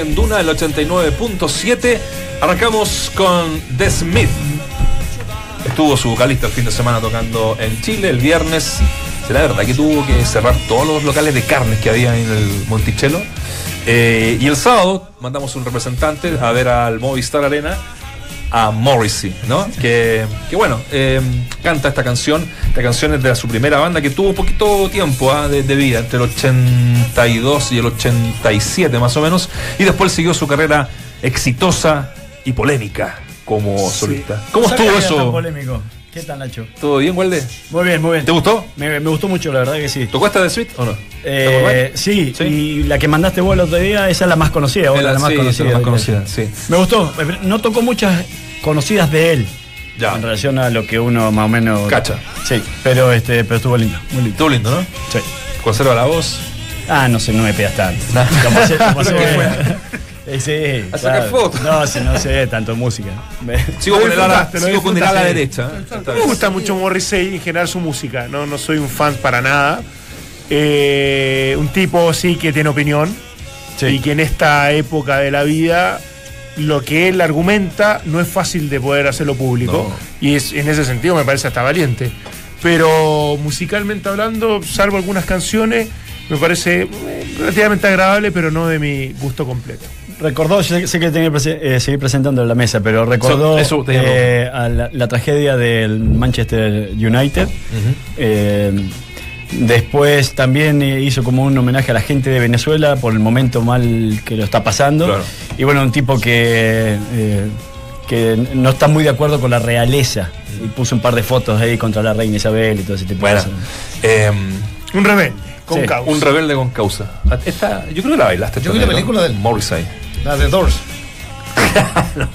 en Duna, el 89.7. Arrancamos con The Smith. Estuvo su vocalista el fin de semana tocando en Chile el viernes. ¿Será verdad que tuvo que cerrar todos los locales de carnes que había en el Monticello? Eh, y el sábado mandamos un representante a ver al Movistar Arena a Morrissey, ¿no? Que, que bueno, eh, canta esta canción. Esta canción es de su primera banda que tuvo poquito tiempo ¿ah? de, de, vida, entre el 82 y el 87 más o menos. Y después siguió su carrera exitosa y polémica como solista. ¿Cómo estuvo tan eso? polémico. ¿Qué tal, Nacho? ¿Todo bien, Walde? Muy bien, muy bien. ¿Te gustó? Me, me gustó mucho, la verdad que sí. ¿Tocó esta de Sweet o no? Eh, sí, Sí. y la que mandaste vos el otro día, esa es la más conocida. vos, la, más sí, conocida. la más conocida, sí. Me gustó. No tocó muchas conocidas de él. Ya. En relación a lo que uno más o menos. Cacha. Sí, pero, este, pero estuvo lindo. Muy lindo. Estuvo lindo, ¿no? Sí. Conserva la voz. Ah, no sé, no me pegas tanto. Nah. Capaz es- capaz Eh, sí, A sacar claro. fotos. No, si no sé tanto música. Me- Sigo con el ala, disfrutaste, lo sigo con el ala disfrutaste. derecha. ¿eh? Me gusta mucho Morrissey en general su música, no, no soy un fan para nada. Eh, un tipo sí que tiene opinión Sí. y que en esta época de la vida lo que él argumenta no es fácil de poder hacerlo público No. y es, en ese sentido me parece hasta valiente. Pero musicalmente hablando, salvo algunas canciones, me parece eh, relativamente agradable, pero no de mi gusto completo. Recordó, yo sé, sé que tenía que eh, seguir presentando en la mesa, pero recordó eh, a la, la tragedia del Manchester United. Eh, después también hizo como un homenaje a la gente de Venezuela por el momento mal que lo está pasando. Claro. Y bueno, un tipo que, eh, que no está muy de acuerdo con la realeza. Y puso un par de fotos ahí contra la reina Isabel y todo ese tipo Bueno, de cosas. eh, Un rebelde, con Sí, causa. un rebelde con causa. Esta, yo creo que la bailaste. Yo vi la película del- Morrissey. La de Doors. No,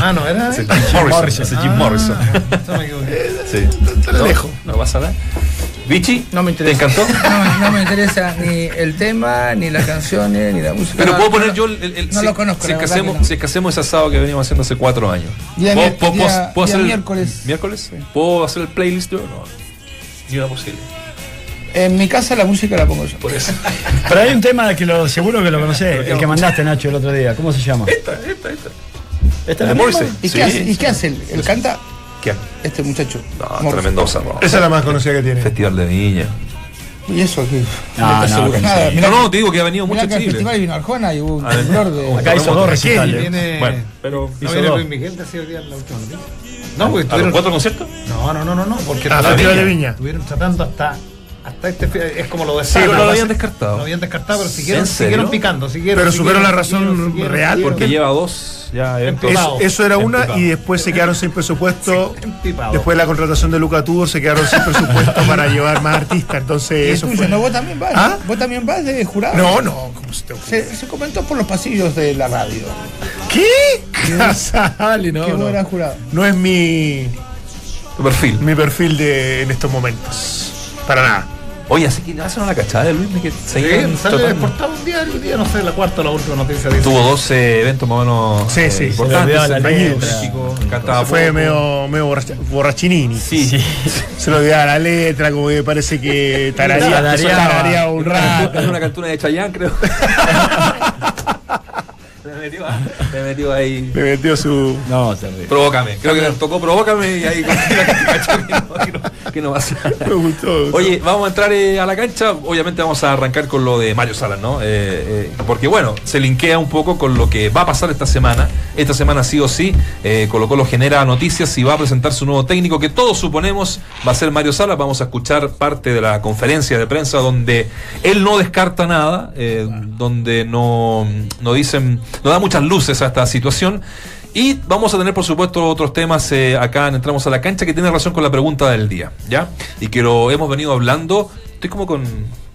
Ah, no, era. él? Jim Morrison. Ese Jim Morrison. No me equivoqué. Sí. No, lejos. No pasa nada. Vichy, No me interesa. ¿te encantó? No, no me interesa ni el tema, ni las canciones, ni la música. Pero No, puedo poner no. yo el, el- el- no si, lo conozco, si es que hacemos, que no. si es que hacemos ese asado que venimos haciendo hace cuatro años. Día ¿Puedo, día- puedo- día hacer el- miércoles. ¿Miércoles? ¿Puedo hacer el playlist yo? No. Ni una posible. En mi casa la música la pongo yo. Por eso. Pero hay un tema que lo, seguro que lo conocés, el que mandaste Nacho el otro día. ¿Cómo se llama? Esta, esta, esta. ¿Esta ¿De es la misma? ¿Y, Sí. qué hace, ¿Y qué hace él? ¿Él canta? ¿Quién? Este muchacho. No, Morrison. tremendo cerro. Esa es la más conocida que tiene. Festival de Viña. ¿Y eso aquí? No, no, Nada, mirá No, no, te digo que ha venido mucho Chile. festival vino Arjona y hubo un temblor de... Acá hizo dos recitales. Viene. Bueno, pero ¿No hizo dos. Luis Miguel día en la última noticia? No, porque ¿A los estuvieron. cuatro conciertos? No, no, no, no, no, porque Ah, Festival de Viña. Estuvieron tratando hasta. Hasta este. Es como lo de Sí, Sana, pero lo habían descartado. Lo habían descartado, pero siguieron, siguieron picando. Siguieron, Pero siguieron, superó la razón siguieron, siguieron, real, siguieron. Porque lleva dos ya eventos. Es- Empipado. eso era una Empipado. y después se quedaron sin presupuesto. empipado. Después de la contratación de Luca Tudor se quedaron sin presupuesto para llevar más artistas. ¿Y Entonces eso tuyo? fue. ¿No? ¿Vos también vas? ¿Ah? ¿Vos también vas de jurado? No, no, ¿cómo se te ocurre? Se, se comentó por los pasillos de la radio. ¿Qué? Casale, no. que no. eras jurado. No es mi, Tu perfil. mi perfil de, en estos momentos. Para nada. Oye, así que hace una cachada de Luis que Sí, seguían sale tratando- exportado un diario, un día, no sé, la cuarta o la última noticia dice. Tuvo dos eh, eventos más o menos Sí, eh, sí, se importantes. la cantaba Fue medio, medio borracha- borrachinini. Sí, Sí. Se lo olvidaba la letra, como que parece que tararía, Tarareaba. tarareaba un rato. Es una cantura de Chayanne, creo. me, metió, me metió ahí. Le metió su. No, terrible. Provócame. Creo que le tocó Provócame y ahí que no, que no, que no va a ser. Me gustó. Oye, vamos a entrar eh, a la cancha. Obviamente vamos a arrancar con lo de Mario Salas, ¿no? Eh, eh, porque bueno, se linkea un poco con lo que va a pasar esta semana. Esta semana sí o sí, Colo Colo genera noticias y va a presentar su nuevo técnico que todos suponemos va a ser Mario Salas. Vamos a escuchar parte de la conferencia de prensa donde él no descarta nada, donde no, no dicen, no da muchas luces a esta situación. Y vamos a tener, por supuesto, otros temas eh, acá en Entramos a la Cancha que tiene relación con la pregunta del día, ¿ya? Y que lo hemos venido hablando. Estoy como con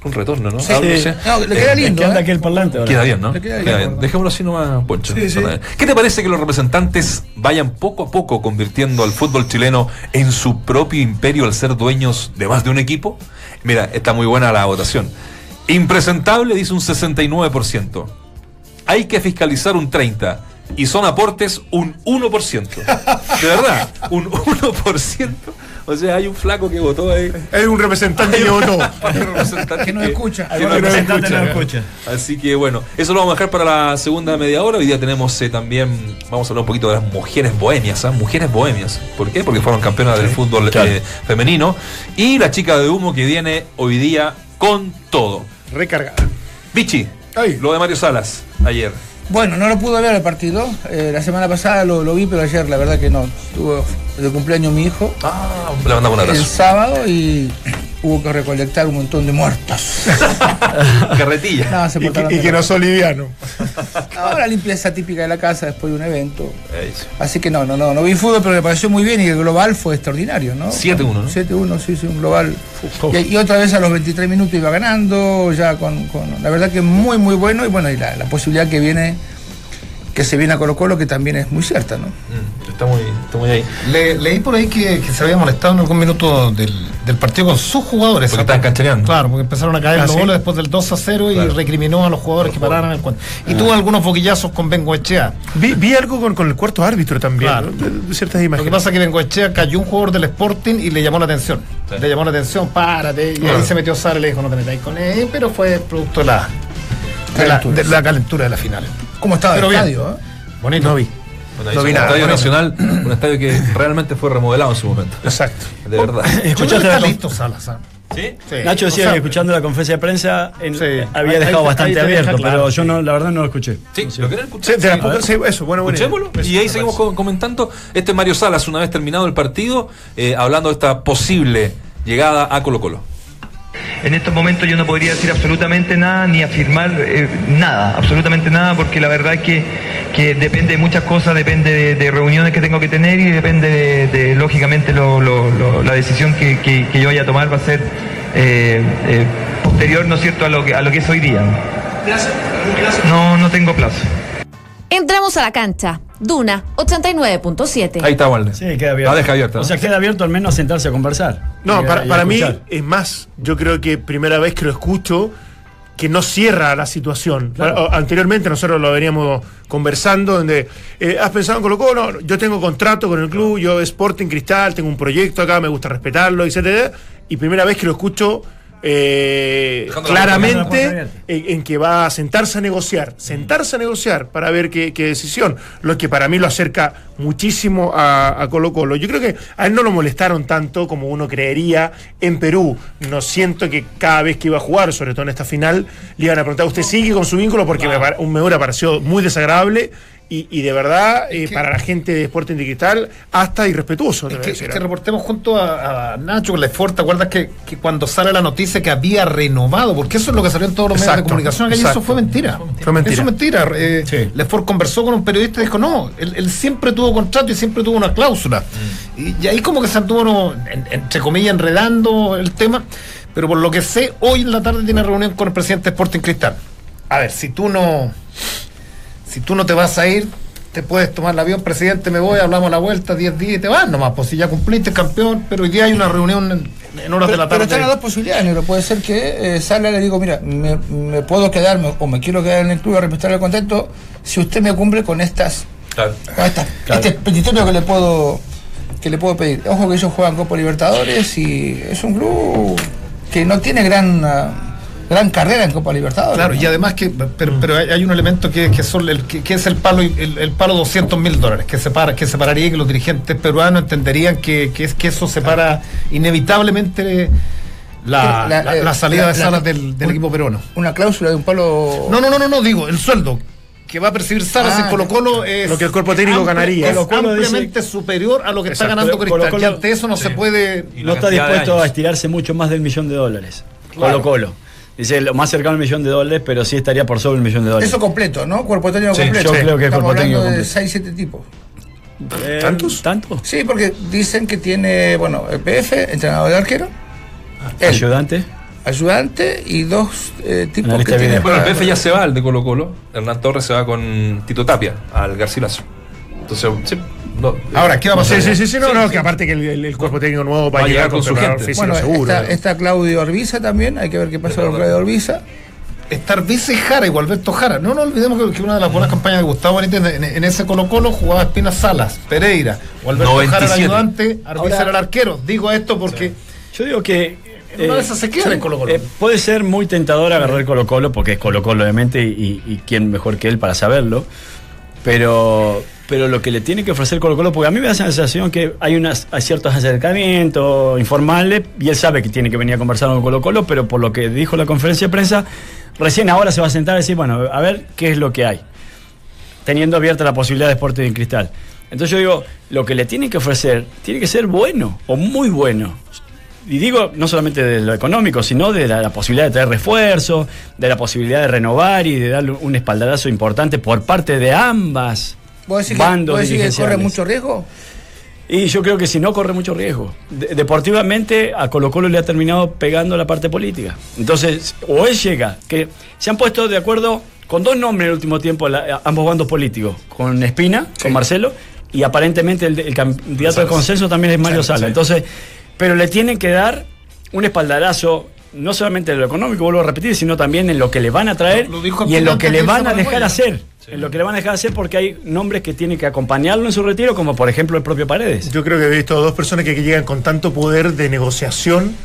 un retorno, ¿no? Sí. Hablo, sí. No, le queda Eh, lindo. ¿Qué anda ¿eh? aquí el parlante ahora? Queda bien, ¿no? Le queda Queda bien. bien. Dejémoslo así nomás, Poncho. Sí, sí. ¿Qué te parece que los representantes vayan poco a poco convirtiendo al fútbol chileno en su propio imperio al ser dueños de más de un equipo? Mira, está muy buena la votación. Impresentable dice un 69%. Hay que fiscalizar un 30%. Y son aportes un 1%. De verdad, un 1%. O sea, hay un flaco que votó ahí. Hay un representante que votó. Hay un representante Que no escucha. que no representante no escucha. Así que bueno, eso lo vamos a dejar para la segunda media hora. Hoy día tenemos eh, también, vamos a hablar un poquito de las mujeres bohemias, ¿ah? mujeres bohemias. ¿Por qué? Porque fueron campeonas del fútbol claro. eh, femenino. Y la chica de humo que viene hoy día con todo. Recargada. Vichy, Ay. lo de Mario Salas ayer. Bueno, no lo pude ver el partido. Eh, la semana pasada lo, lo vi, pero ayer la verdad que no. Tuvo de cumpleaños mi hijo Ah, le mandamos un el abrazo. sábado y hubo que recolectar un montón de muertos. Carretilla. No, se Y que, y no son livianos. No, la limpieza típica de la casa después de un evento. Eso. Así que no, no, no, no vi fútbol, pero me pareció muy bien y el global fue extraordinario, ¿no? 7-1, ¿no? 7-1, sí, sí, un global. Y, y otra vez a los 23 minutos iba ganando, ya con, con- la verdad que muy, muy bueno y bueno, y la, la posibilidad que viene, que se viene a Colo Colo, que también es muy cierta, ¿no? Mm, Está muy, está muy ahí. Le- leí por ahí que, que se había molestado en algún minuto del, del partido con sus jugadores. Porque estaban canchereando. Claro, porque empezaron a caer Ah, los ¿sí? goles después del 2 a 0 Claro. y recriminó a los jugadores que pararan el cuento. Y tuvo algunos boquillazos con Bengoechea. Vi, vi algo con, con el cuarto árbitro también. Claro. ¿no? De, de ciertas Lo imágenes. que pasa es que Bengoechea cayó un jugador del Sporting y le llamó la atención. Sí. Le llamó la atención, párate. Y Claro. ahí se metió Sara y le dijo, no te metáis con él, pero fue producto de la, de la, de la calentura de la final. ¿Cómo estaba Pero el bien. estadio? eh? Bonito. No vi. Bueno, No vi un nada. estadio Bueno. nacional, un estadio que realmente fue remodelado en su momento. Exacto. De verdad. ¿Escuchaste está la listo Salas. ¿ah? ¿Sí? Sí. Nacho decía O sea, que escuchando la conferencia de prensa en- Sí. había Ahí- dejado ahí- bastante ahí abierto, deja claro, pero yo no, la verdad no lo escuché. Sí, ¿lo quieren escuchar? Sí, de sí, eso, bueno, bueno. Escuchémoslo y ahí seguimos co- comentando. Este es Mario Salas, una vez terminado el partido, eh, hablando de esta posible llegada a Colo Colo. En estos momentos yo no podría decir absolutamente nada ni afirmar eh, nada, absolutamente nada, porque la verdad es que, que depende de muchas cosas, depende de, de reuniones que tengo que tener y depende de, de, lógicamente, lo- lo- lo- la decisión que, que- que yo vaya a tomar va a ser eh, eh, posterior, ¿no es cierto?, a lo que, a lo que es hoy día. No, no tengo plazo. Entramos a la cancha. Duna 89.7. Ahí está Walden. Sí, queda abierto. La deja abierta. O ¿no? sea, queda abierto al menos a sentarse a conversar. No, Y para, y a para mí es más. Yo creo que primera vez que lo escucho que no cierra la situación. Claro. Anteriormente nosotros lo veníamos conversando, donde eh, has pensado en Colo Colo, yo tengo contrato con el club, yo Sporting Cristal, tengo un proyecto acá, me gusta respetarlo, etcétera. Y primera vez que lo escucho eh, claramente en, en que va a sentarse a negociar, sentarse a negociar para ver qué, qué decisión, lo que para mí lo acerca muchísimo a, a Colo Colo. Yo creo que a él no lo molestaron tanto como uno creería en Perú. No siento que cada vez que iba a jugar, sobre todo en esta final, le iban a preguntar, ¿usted sigue con su vínculo? Porque me, pare- me hubiera parecido muy desagradable. Y, y de verdad, eh, que- para la gente de Sporting de Cristal, hasta irrespetuoso. Es a que, decir, es que ¿eh? reportemos junto a, a Nacho con la Ford, ¿te acuerdas que, que cuando sale la noticia que había renovado? Porque eso es lo que salió en todos los medios de comunicación, que eso fue mentira. Fue mentira. Eso es mentira. Eh, Sí. Lefort conversó con un periodista y dijo, no, él, él siempre tuvo contrato y siempre tuvo una cláusula. Y, y ahí como que se anduvo, no, en- entre comillas, enredando el tema. Pero por lo que sé, hoy en la tarde tiene reunión con el presidente de Sporting Cristal. A ver, si tú no... Si tú no te vas a ir, te puedes tomar el avión, presidente, me voy, hablamos la vuelta, 10 días y te vas nomás, pues si ya cumpliste campeón, pero hoy día hay una reunión en, en horas de Pero, la pero tarde. están las dos posibilidades, negro. Puede ser que eh, salga y le digo, mira, me, me puedo quedar me- o me quiero quedar en el club a respetar el contacto si usted me cumple con estas, Claro. con estas Claro. este petitorio que le puedo que le puedo pedir. Ojo que ellos juegan Copa Libertadores y es un club que no tiene gran gran carrera en Copa Libertadores. Claro, ¿no? y además que, pero, pero hay, un elemento que, que son el, que, que es el palo el, el palo 200 mil dólares, que separa, que separaría y que los dirigentes peruanos entenderían que, que es que eso separa inevitablemente la, La- la- eh, la salida la- de la- salas del, del un- equipo peruano. Una cláusula de un palo. No, no, no, no, no, digo, el sueldo que va a percibir Salas Ah, en Colo Colo es Lo que el cuerpo técnico ganaría. es dice- ampliamente superior a lo que está ganando Cristal. Colo- y ante eso no se puede Y No está dispuesto a estirarse mucho más del millón de dólares. Claro. Colo Colo. Dice lo más cercano al millón de dólares, pero sí estaría por sobre el millón de dólares. Eso completo, ¿no? Cuerpo técnico Sí, completo. yo creo que Estamos cuerpo técnico de completo. 6, 7 tipos. Eh, ¿Tantos? ¿Tanto? Sí, porque dicen que tiene, bueno, el PF, entrenador de arquero, él, Ayudante. ayudante y dos eh, tipos Analista que de tiene video. Bueno, el PF ya se va, el de Colo Colo. Hernán Torres se va con Tito Tapia al Garcilaso. Entonces, sí, no, Ahora, ¿qué va a pasar? Sí, sí, sí, sí, no, no, que aparte que el, el- el cuerpo técnico nuevo va, Va a llegar con su gente. Bueno, seguro. está, está Claudio Orbiza también, hay que ver qué pasa con Claudio Orbiza. estar vice Jara y Alberto Jara. No nos olvidemos que, que una de las buenas campañas de Gustavo Benítez en, en ese Colo Colo jugaba Espina Salas, Pereira, o Alberto Jara el 97. ayudante, Arbiza Ahora- era el arquero. Digo esto porque Yo digo que. De esas se queda en Colo-Colo. eh, puede ser muy tentador agarrar Colo Colo, porque es Colo Colo obviamente, y, y quién mejor que él para saberlo. Pero, pero lo que le tiene que ofrecer Colo Colo, porque a mí me da la sensación que hay, unas, hay ciertos acercamientos informales, y él sabe que tiene que venir a conversar con Colo Colo, pero por lo que dijo la conferencia de prensa, recién ahora se va a sentar a decir, bueno, a ver qué es lo que hay teniendo abierta la posibilidad de Sporting en Cristal. Entonces yo digo, lo que le tienen que ofrecer tiene que ser bueno o muy bueno. Y digo, no solamente de lo económico, sino de la, la posibilidad de traer refuerzos, de la posibilidad de renovar y de darle un espaldarazo importante por parte de ambas ¿Vos decís que, bandos vos decís que corre mucho riesgo? Y yo creo que si no corre mucho riesgo. De- deportivamente a Colo Colo le ha terminado pegando la parte política. Entonces, o él llega, que se han puesto de acuerdo con dos nombres en el último tiempo la- ambos bandos políticos, con Espina, con Marcelo, y aparentemente el, el candidato de consenso también es Mario Sala. Entonces, pero le tienen que dar un espaldarazo. No solamente en lo económico, vuelvo a repetir, sino también en lo que le van a traer Lo- lo dijo y en lo que le van a dejar hacer. En lo que le van a dejar hacer porque hay nombres que tienen que acompañarlo en su retiro, como por ejemplo el propio Paredes. Yo creo que he visto dos personas que, llegan con tanto poder de negociación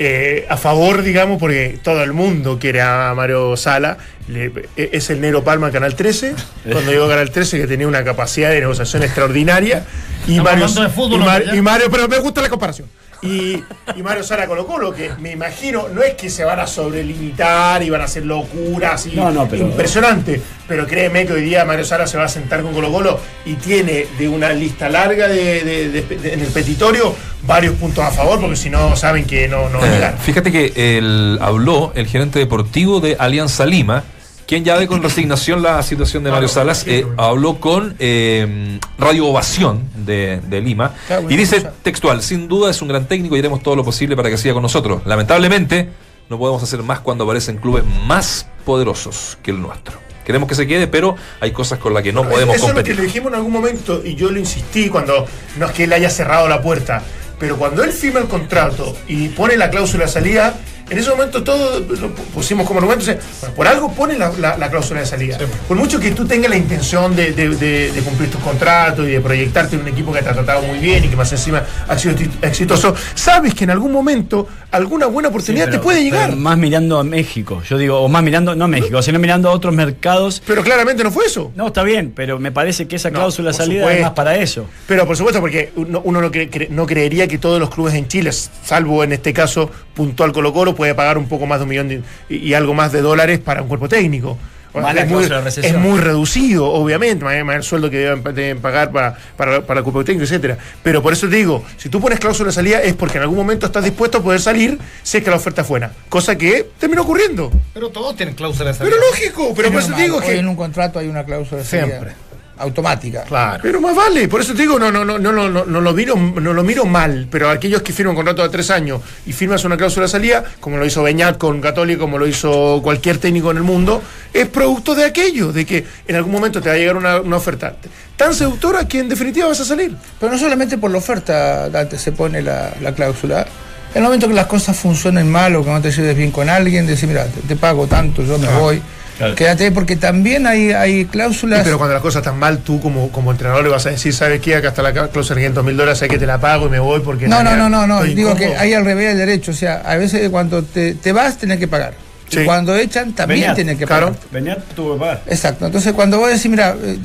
eh, a favor, digamos, porque todo el mundo quiere a Mario Sala. Le- e- es el Nero Palma en Canal 13. Cuando llegó a Canal 13, que tenía una capacidad de negociación extraordinaria. Y Estamos Mario, hablando de fútbol, y, Mar- ¿no? y Mario, pero me gusta la comparación. Y, y Mario Sala Colo Colo, que me imagino, no es que se van a sobrelimitar y van a hacer locuras y No, no, pero- impresionante, pero créeme que hoy día Mario Sala se va a sentar con Colo Colo y tiene de una lista larga de, de- de- de- en el petitorio varios puntos a favor, porque si no saben que no, no va a Eh, llegar. fíjate que el, habló el gerente deportivo de Alianza Lima, quien ya ve con resignación la situación de Mario Salas, eh, habló con eh, Radio Ovación de, de Lima Claro, y dice textual, sin duda es un gran técnico y haremos todo lo posible para que siga con nosotros. Lamentablemente, no podemos hacer más cuando aparecen clubes más poderosos que el nuestro. Queremos que se quede, pero hay cosas con las que no podemos Eso es lo que competir. le dijimos en algún momento y yo lo insistí cuando no es que él haya cerrado la puerta, pero cuando él firma el contrato y pone la cláusula de salida, en ese momento todo lo pusimos como argumento. sea, bueno, por algo pone la, la- la cláusula de salida. Por mucho que tú tengas la intención de, de- de- de cumplir tus contratos y de proyectarte en un equipo que te ha tratado muy bien y que más encima ha sido exitoso, sabes que en algún momento alguna buena oportunidad Sí, te puede llegar. más mirando a México, yo digo, o más mirando, no a México, sino mirando a otros mercados. Pero claramente no fue eso. No, está bien, pero me parece que esa No, cláusula de por salida supuesto. es más para eso. Pero por supuesto, porque uno, uno no, cre- cre- no creería que todos los clubes en Chile, salvo en este caso puntual Colo Colo, puede pagar un poco más de un millón de- y, y algo más de dólares para un cuerpo técnico. Es, muy, cláusula es reducido, obviamente, el sueldo que deben, deben pagar para, para, para el cuerpo técnico, etcétera. Pero por eso te digo, si tú pones cláusula de salida es porque en algún momento estás dispuesto a poder salir si es que la oferta es buena. Cosa que terminó ocurriendo. Pero todos tienen cláusulas de salida. Pero lógico, pero por eso te digo Hoy que... en un contrato hay una cláusula de salida Siempre. Automática. Claro. Pero más vale, por eso te digo, no, no, no, no, no, no, no lo miro, no lo miro mal, pero aquellos que firman un contrato de tres años y firmas una cláusula de salida, como lo hizo Beñat con Católico, como lo hizo cualquier técnico en el mundo, es producto de aquello, de que en algún momento te va a llegar una, una oferta tan seductora que en definitiva vas a salir. Pero no solamente por la oferta, Dante, se pone la, la cláusula. En el momento que las cosas funcionen mal o que no te lleves bien con alguien, decir, mira, te, te pago tanto, yo me voy. Claro. Quédate ahí, porque también hay, hay cláusulas. Sí, pero cuando las cosas están mal, tú como, como entrenador le vas a decir, ¿sabes qué? Acá está la cláusula de 500 mil dólares, sé que te la pago y me voy porque... No, no, no, no, no. Digo incómodo". que hay al revés del derecho. O sea, a veces cuando te, te vas, tenés que pagar. Sí. Y cuando echan, también Beñat, tienes que claro. pagar. Beñat tuvo que pagar. Exacto. Entonces, cuando vos decís, mira, eh,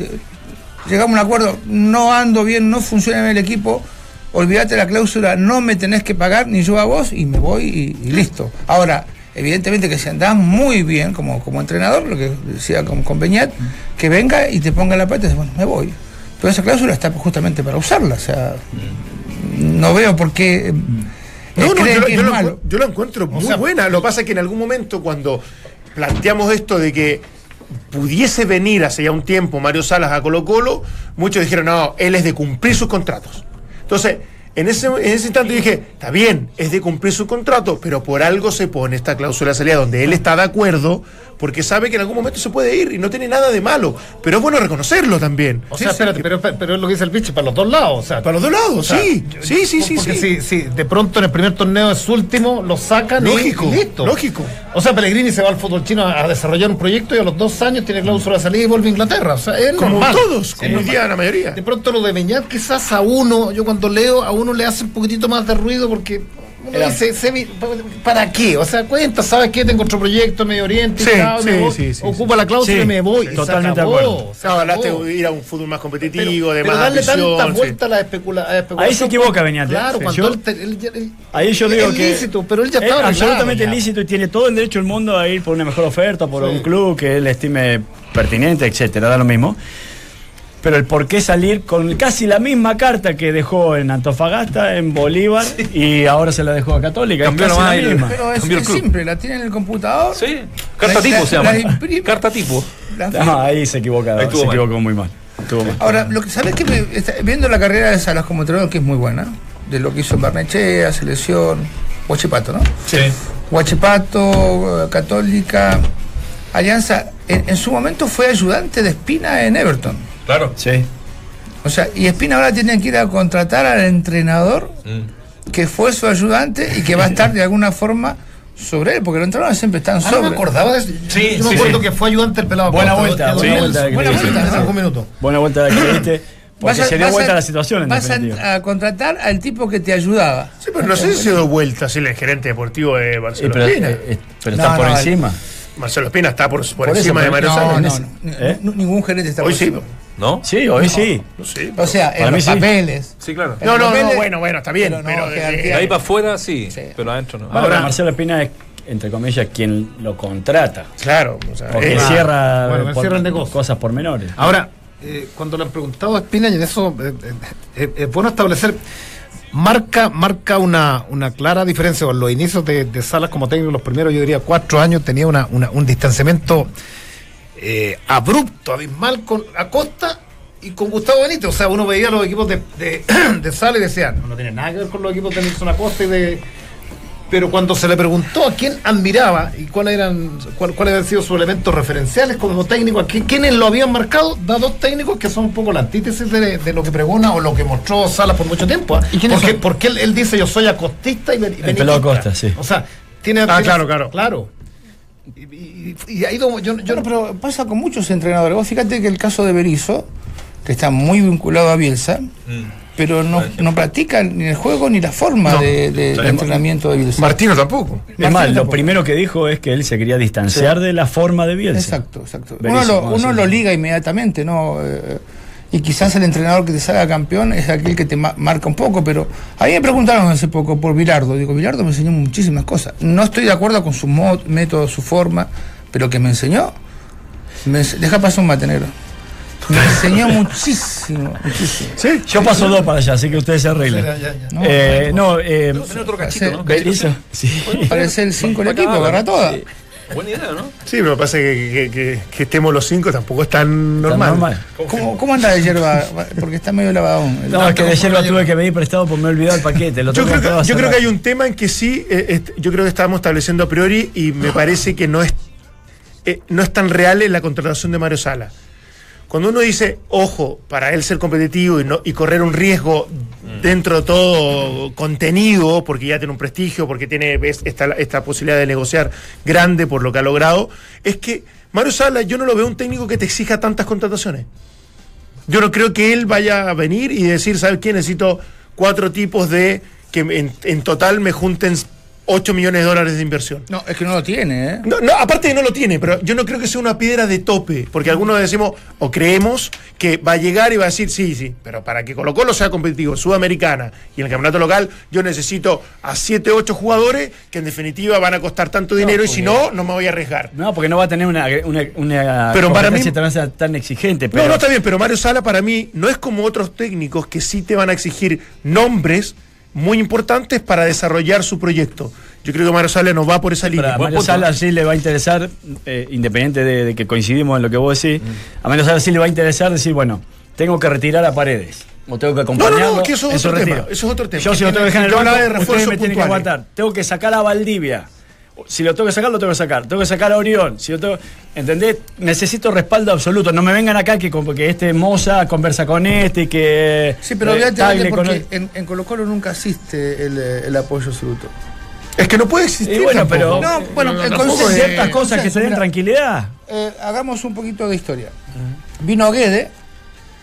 llegamos a un acuerdo, no ando bien, no funciona bien el equipo, olvídate la cláusula, no me tenés que pagar ni yo a vos y me voy y, y listo. Ahora, evidentemente que si andás muy bien como, como entrenador, lo que decía con, con Beñat, que venga y te ponga la pata y dice, bueno, me voy. Pero esa cláusula está justamente para usarla, o sea, no veo por qué. eh, No, no, yo, que yo lo, yo lo encuentro muy sea- buena. Lo que pasa es que en algún momento cuando planteamos esto de que pudiese venir hace ya un tiempo Mario Salas a Colo Colo, muchos dijeron, no, él es de cumplir sus contratos. Entonces, En ese, en ese instante dije, está bien, es de cumplir su contrato, pero por algo se pone esta cláusula de salida donde él está de acuerdo, porque sabe que en algún momento se puede ir y no tiene nada de malo. Pero es bueno reconocerlo también. O sea, espérate, pero, pero es lo que dice el bicho, para los dos lados. O sea, Para los dos lados, o sea, sí. yo- Sí, sí, sí, porque sí. Si, si de pronto en el primer torneo es último, lo sacan y- Lógico, y listo. lógico. O sea, Pellegrini se va al fútbol chino a, a desarrollar un proyecto y a los dos años tiene cláusula de salida y vuelve a Inglaterra. O sea, es Como normal. todos, como hoy día la mayoría. De pronto lo de Beñat quizás a uno, yo cuando leo, a uno le hace un poquitito más de ruido porque uno Era- dice, se vi- ¿para qué? O sea, cuenta, ¿sabes qué? Tengo otro proyecto en Medio Oriente, Sí, me sí, voy, sí, sí, ocupa la cláusula Sí, y me voy. totalmente de acabó, acuerdo. se No, hablaste de ir a un fútbol más competitivo, Pero, de pero más darle ambición, tanta vuelta a la, especula, a la especulación. Ahí se equivoca Beñat, ¿eh? Claro, cuando Yo- él, te- él él- Ahí yo digo es que. lícito, pero él ya es estaba absolutamente ya. lícito y tiene todo el derecho del mundo a ir por una mejor oferta, por Sí. un club que él estime pertinente, etcétera, da lo mismo. Pero el por qué salir con casi la misma carta que dejó en Antofagasta, en Bolívar, y ahora se la dejó a Católica. Cambió es casi nomás la misma. Pero es, Cambió el es club. simple, la tiene en el computador. Sí, carta La- tipo la- se llama. la. Carta tipo. No, ahí se estuvo se mal. equivocó muy mal. Estuvo mal. Ahora, lo que sabes que me- está- viendo la carrera de Salas como entrenador, que es muy buena, de lo que hizo en Barnechea, selección, Huachipato, ¿no? Sí. Huachipato, eh, Católica, Alianza, en, en su momento fue ayudante de Espina en Everton. Claro. Sí. O sea, y Espina ahora tiene que ir a contratar al entrenador Mm. que fue su ayudante y que va a estar de alguna forma sobre él, porque los entrenadores siempre están Ah, no sobre. me acordaba de eso. Sí, yo me acuerdo sí. que fue ayudante del pelado. Buena vuelta, buena vuelta de Buena que vuelta. Buena vuelta de que porque Vas a- se dio vuelta a- la situación en Vas definitiva. a, a contratar al tipo que te ayudaba. Sí, pero no sé si se dio vuelta, si el gerente deportivo de Sí, Marcelo pero, Espina. eh, eh, pero No, está por no, encima. Marcelo Espina está por, por, Por eso, encima de Mario No, Salas. no, no, ¿Eh? ningún gerente está Hoy por sí. ¿No? Sí, hoy sí. No sé. O sea, en los sí. papeles. Sí, claro. No, no, no, bueno, bueno, está bien. Pero no, Pero. De ahí para afuera sí, Sí. pero adentro no. Ahora, Ahora- Marcelo Espina es, entre comillas, quien lo contrata. Claro, o sea, Porque eh, cierra, bueno, por- cierra el negocio. cosas por menores. Ahora, eh, cuando le han preguntado a Espina, y en eso eh, eh, eh, es bueno establecer, marca, marca una, una clara diferencia con los inicios de, de Salas como técnico, los primeros, yo diría, cuatro años, tenía una, una- un distanciamiento eh, abrupto, abismal con Acosta y con Gustavo Benítez. O sea, uno veía los equipos de, de, de Salas y decía, no, no tiene nada que ver con los equipos de Nilson Acosta y de... Pero cuando se le preguntó a quién admiraba y cuáles eran, cuál- cuáles habían sido sus elementos referenciales como técnico, a quién- quiénes lo habían marcado, da dos técnicos que son un poco la antítesis de, de lo que pregona o lo que mostró Salas por mucho tiempo. ¿ah? ¿Y quiénes porque porque él, él dice yo soy acostista y, ben- y El pelado benitista". Acosta, sí. O sea, tiene. Ah, tiene- claro, claro. Claro. Y, y- y ha ido. Yo, yo Yo no, pero pasa con muchos entrenadores. Vos fíjate que el caso de Berizzo, que está muy vinculado a Bielsa, pero no, no practica ni el juego ni la forma No. de, de- de entrenamiento de Bielsa. Martino tampoco. Es más, lo primero que dijo es que él se quería distanciar de la forma de Bielsa. Exacto, exacto. Uno, lo, uno lo liga inmediatamente, ¿no? Eh, y quizás el entrenador que te salga campeón es aquel que te ma- marca un poco, pero a mí me preguntaron hace poco por Bilardo. Digo, Bilardo me enseñó muchísimas cosas. No estoy de acuerdo con su mod- método, su forma, pero que me enseñó. Me ense- deja pasar un matenero. Me enseñó muchísimo, muchísimo. Sí. Yo paso dos para allá, así que ustedes se arreglen. Ya, ya, ya. No, Eh, no, eh, otro cachito, ¿no? Sí. Parece el 5 del equipo, agarra toda. sí. Buena idea, ¿no? Sí, pero pasa que, que, que- que estemos los cinco tampoco es tan normal. normal. ¿Cómo, ¿Cómo anda de hierba? Porque está medio lavadón. No, es que de lo tuve que pedir prestado porque me he olvidado el paquete. Lo Yo creo, que, yo hace creo que rato. hay un tema en que sí, eh, est- yo creo que estamos estableciendo a priori y me parece que no es, eh, no es tan real en la contratación de Mario Sala. Cuando uno dice, ojo, para él ser competitivo y, no, y correr un riesgo dentro de todo contenido, porque ya tiene un prestigio, porque tiene esta, esta posibilidad de negociar grande por lo que ha logrado, es que Mario Sala yo no lo veo un técnico que te exija tantas contrataciones. Yo no creo que él vaya a venir y decir, ¿sabes qué? Necesito cuatro tipos de que en, en total me junten 8 millones de dólares de inversión. No, es que no lo tiene, ¿eh? No, no, aparte de no lo tiene, pero yo no creo que sea una piedra de tope, porque algunos decimos o creemos que va a llegar y va a decir, sí, sí, pero para que Colo Colo sea competitivo, Sudamericana y en el campeonato local, yo necesito a 7, 8 jugadores que en definitiva van a costar tanto dinero y si no, no me voy a arriesgar. No, porque no va a tener una, una, una Pero para mí- tan exigente. Pero No, no está bien, pero Mario Sala para mí no es como otros técnicos que sí te van a exigir nombres muy importantes para desarrollar su proyecto. Yo creo que Mario Sala nos va por esa Pero línea. a Buen Mario punto. Sala sí le va a interesar, eh, independiente de, de que coincidimos en lo que vos decís, a Mario Sala sí le va a interesar decir, bueno, tengo que retirar a Paredes. o tengo que No, acompañarlo no, no, que eso es otro tema, eso es otro tema. Yo si lo tengo que dejar en el banco, me tienen que aguantar. Tengo que sacar a Valdivia. Si lo tengo que sacar, lo tengo que sacar. Tengo que sacar a Orión. Si lo tengo, ¿Entendés? Necesito respaldo absoluto. No me vengan acá que, que este Moza conversa con este y que. Sí, pero eh, con porque en, en Colo Colo nunca existe el, eh, el apoyo absoluto. Es que no puede existir. Y bueno, tampoco. pero. No, bueno, el tampoco concepto- ciertas cosas que se den mira. tranquilidad. Eh, hagamos un poquito de historia. Vino Guede,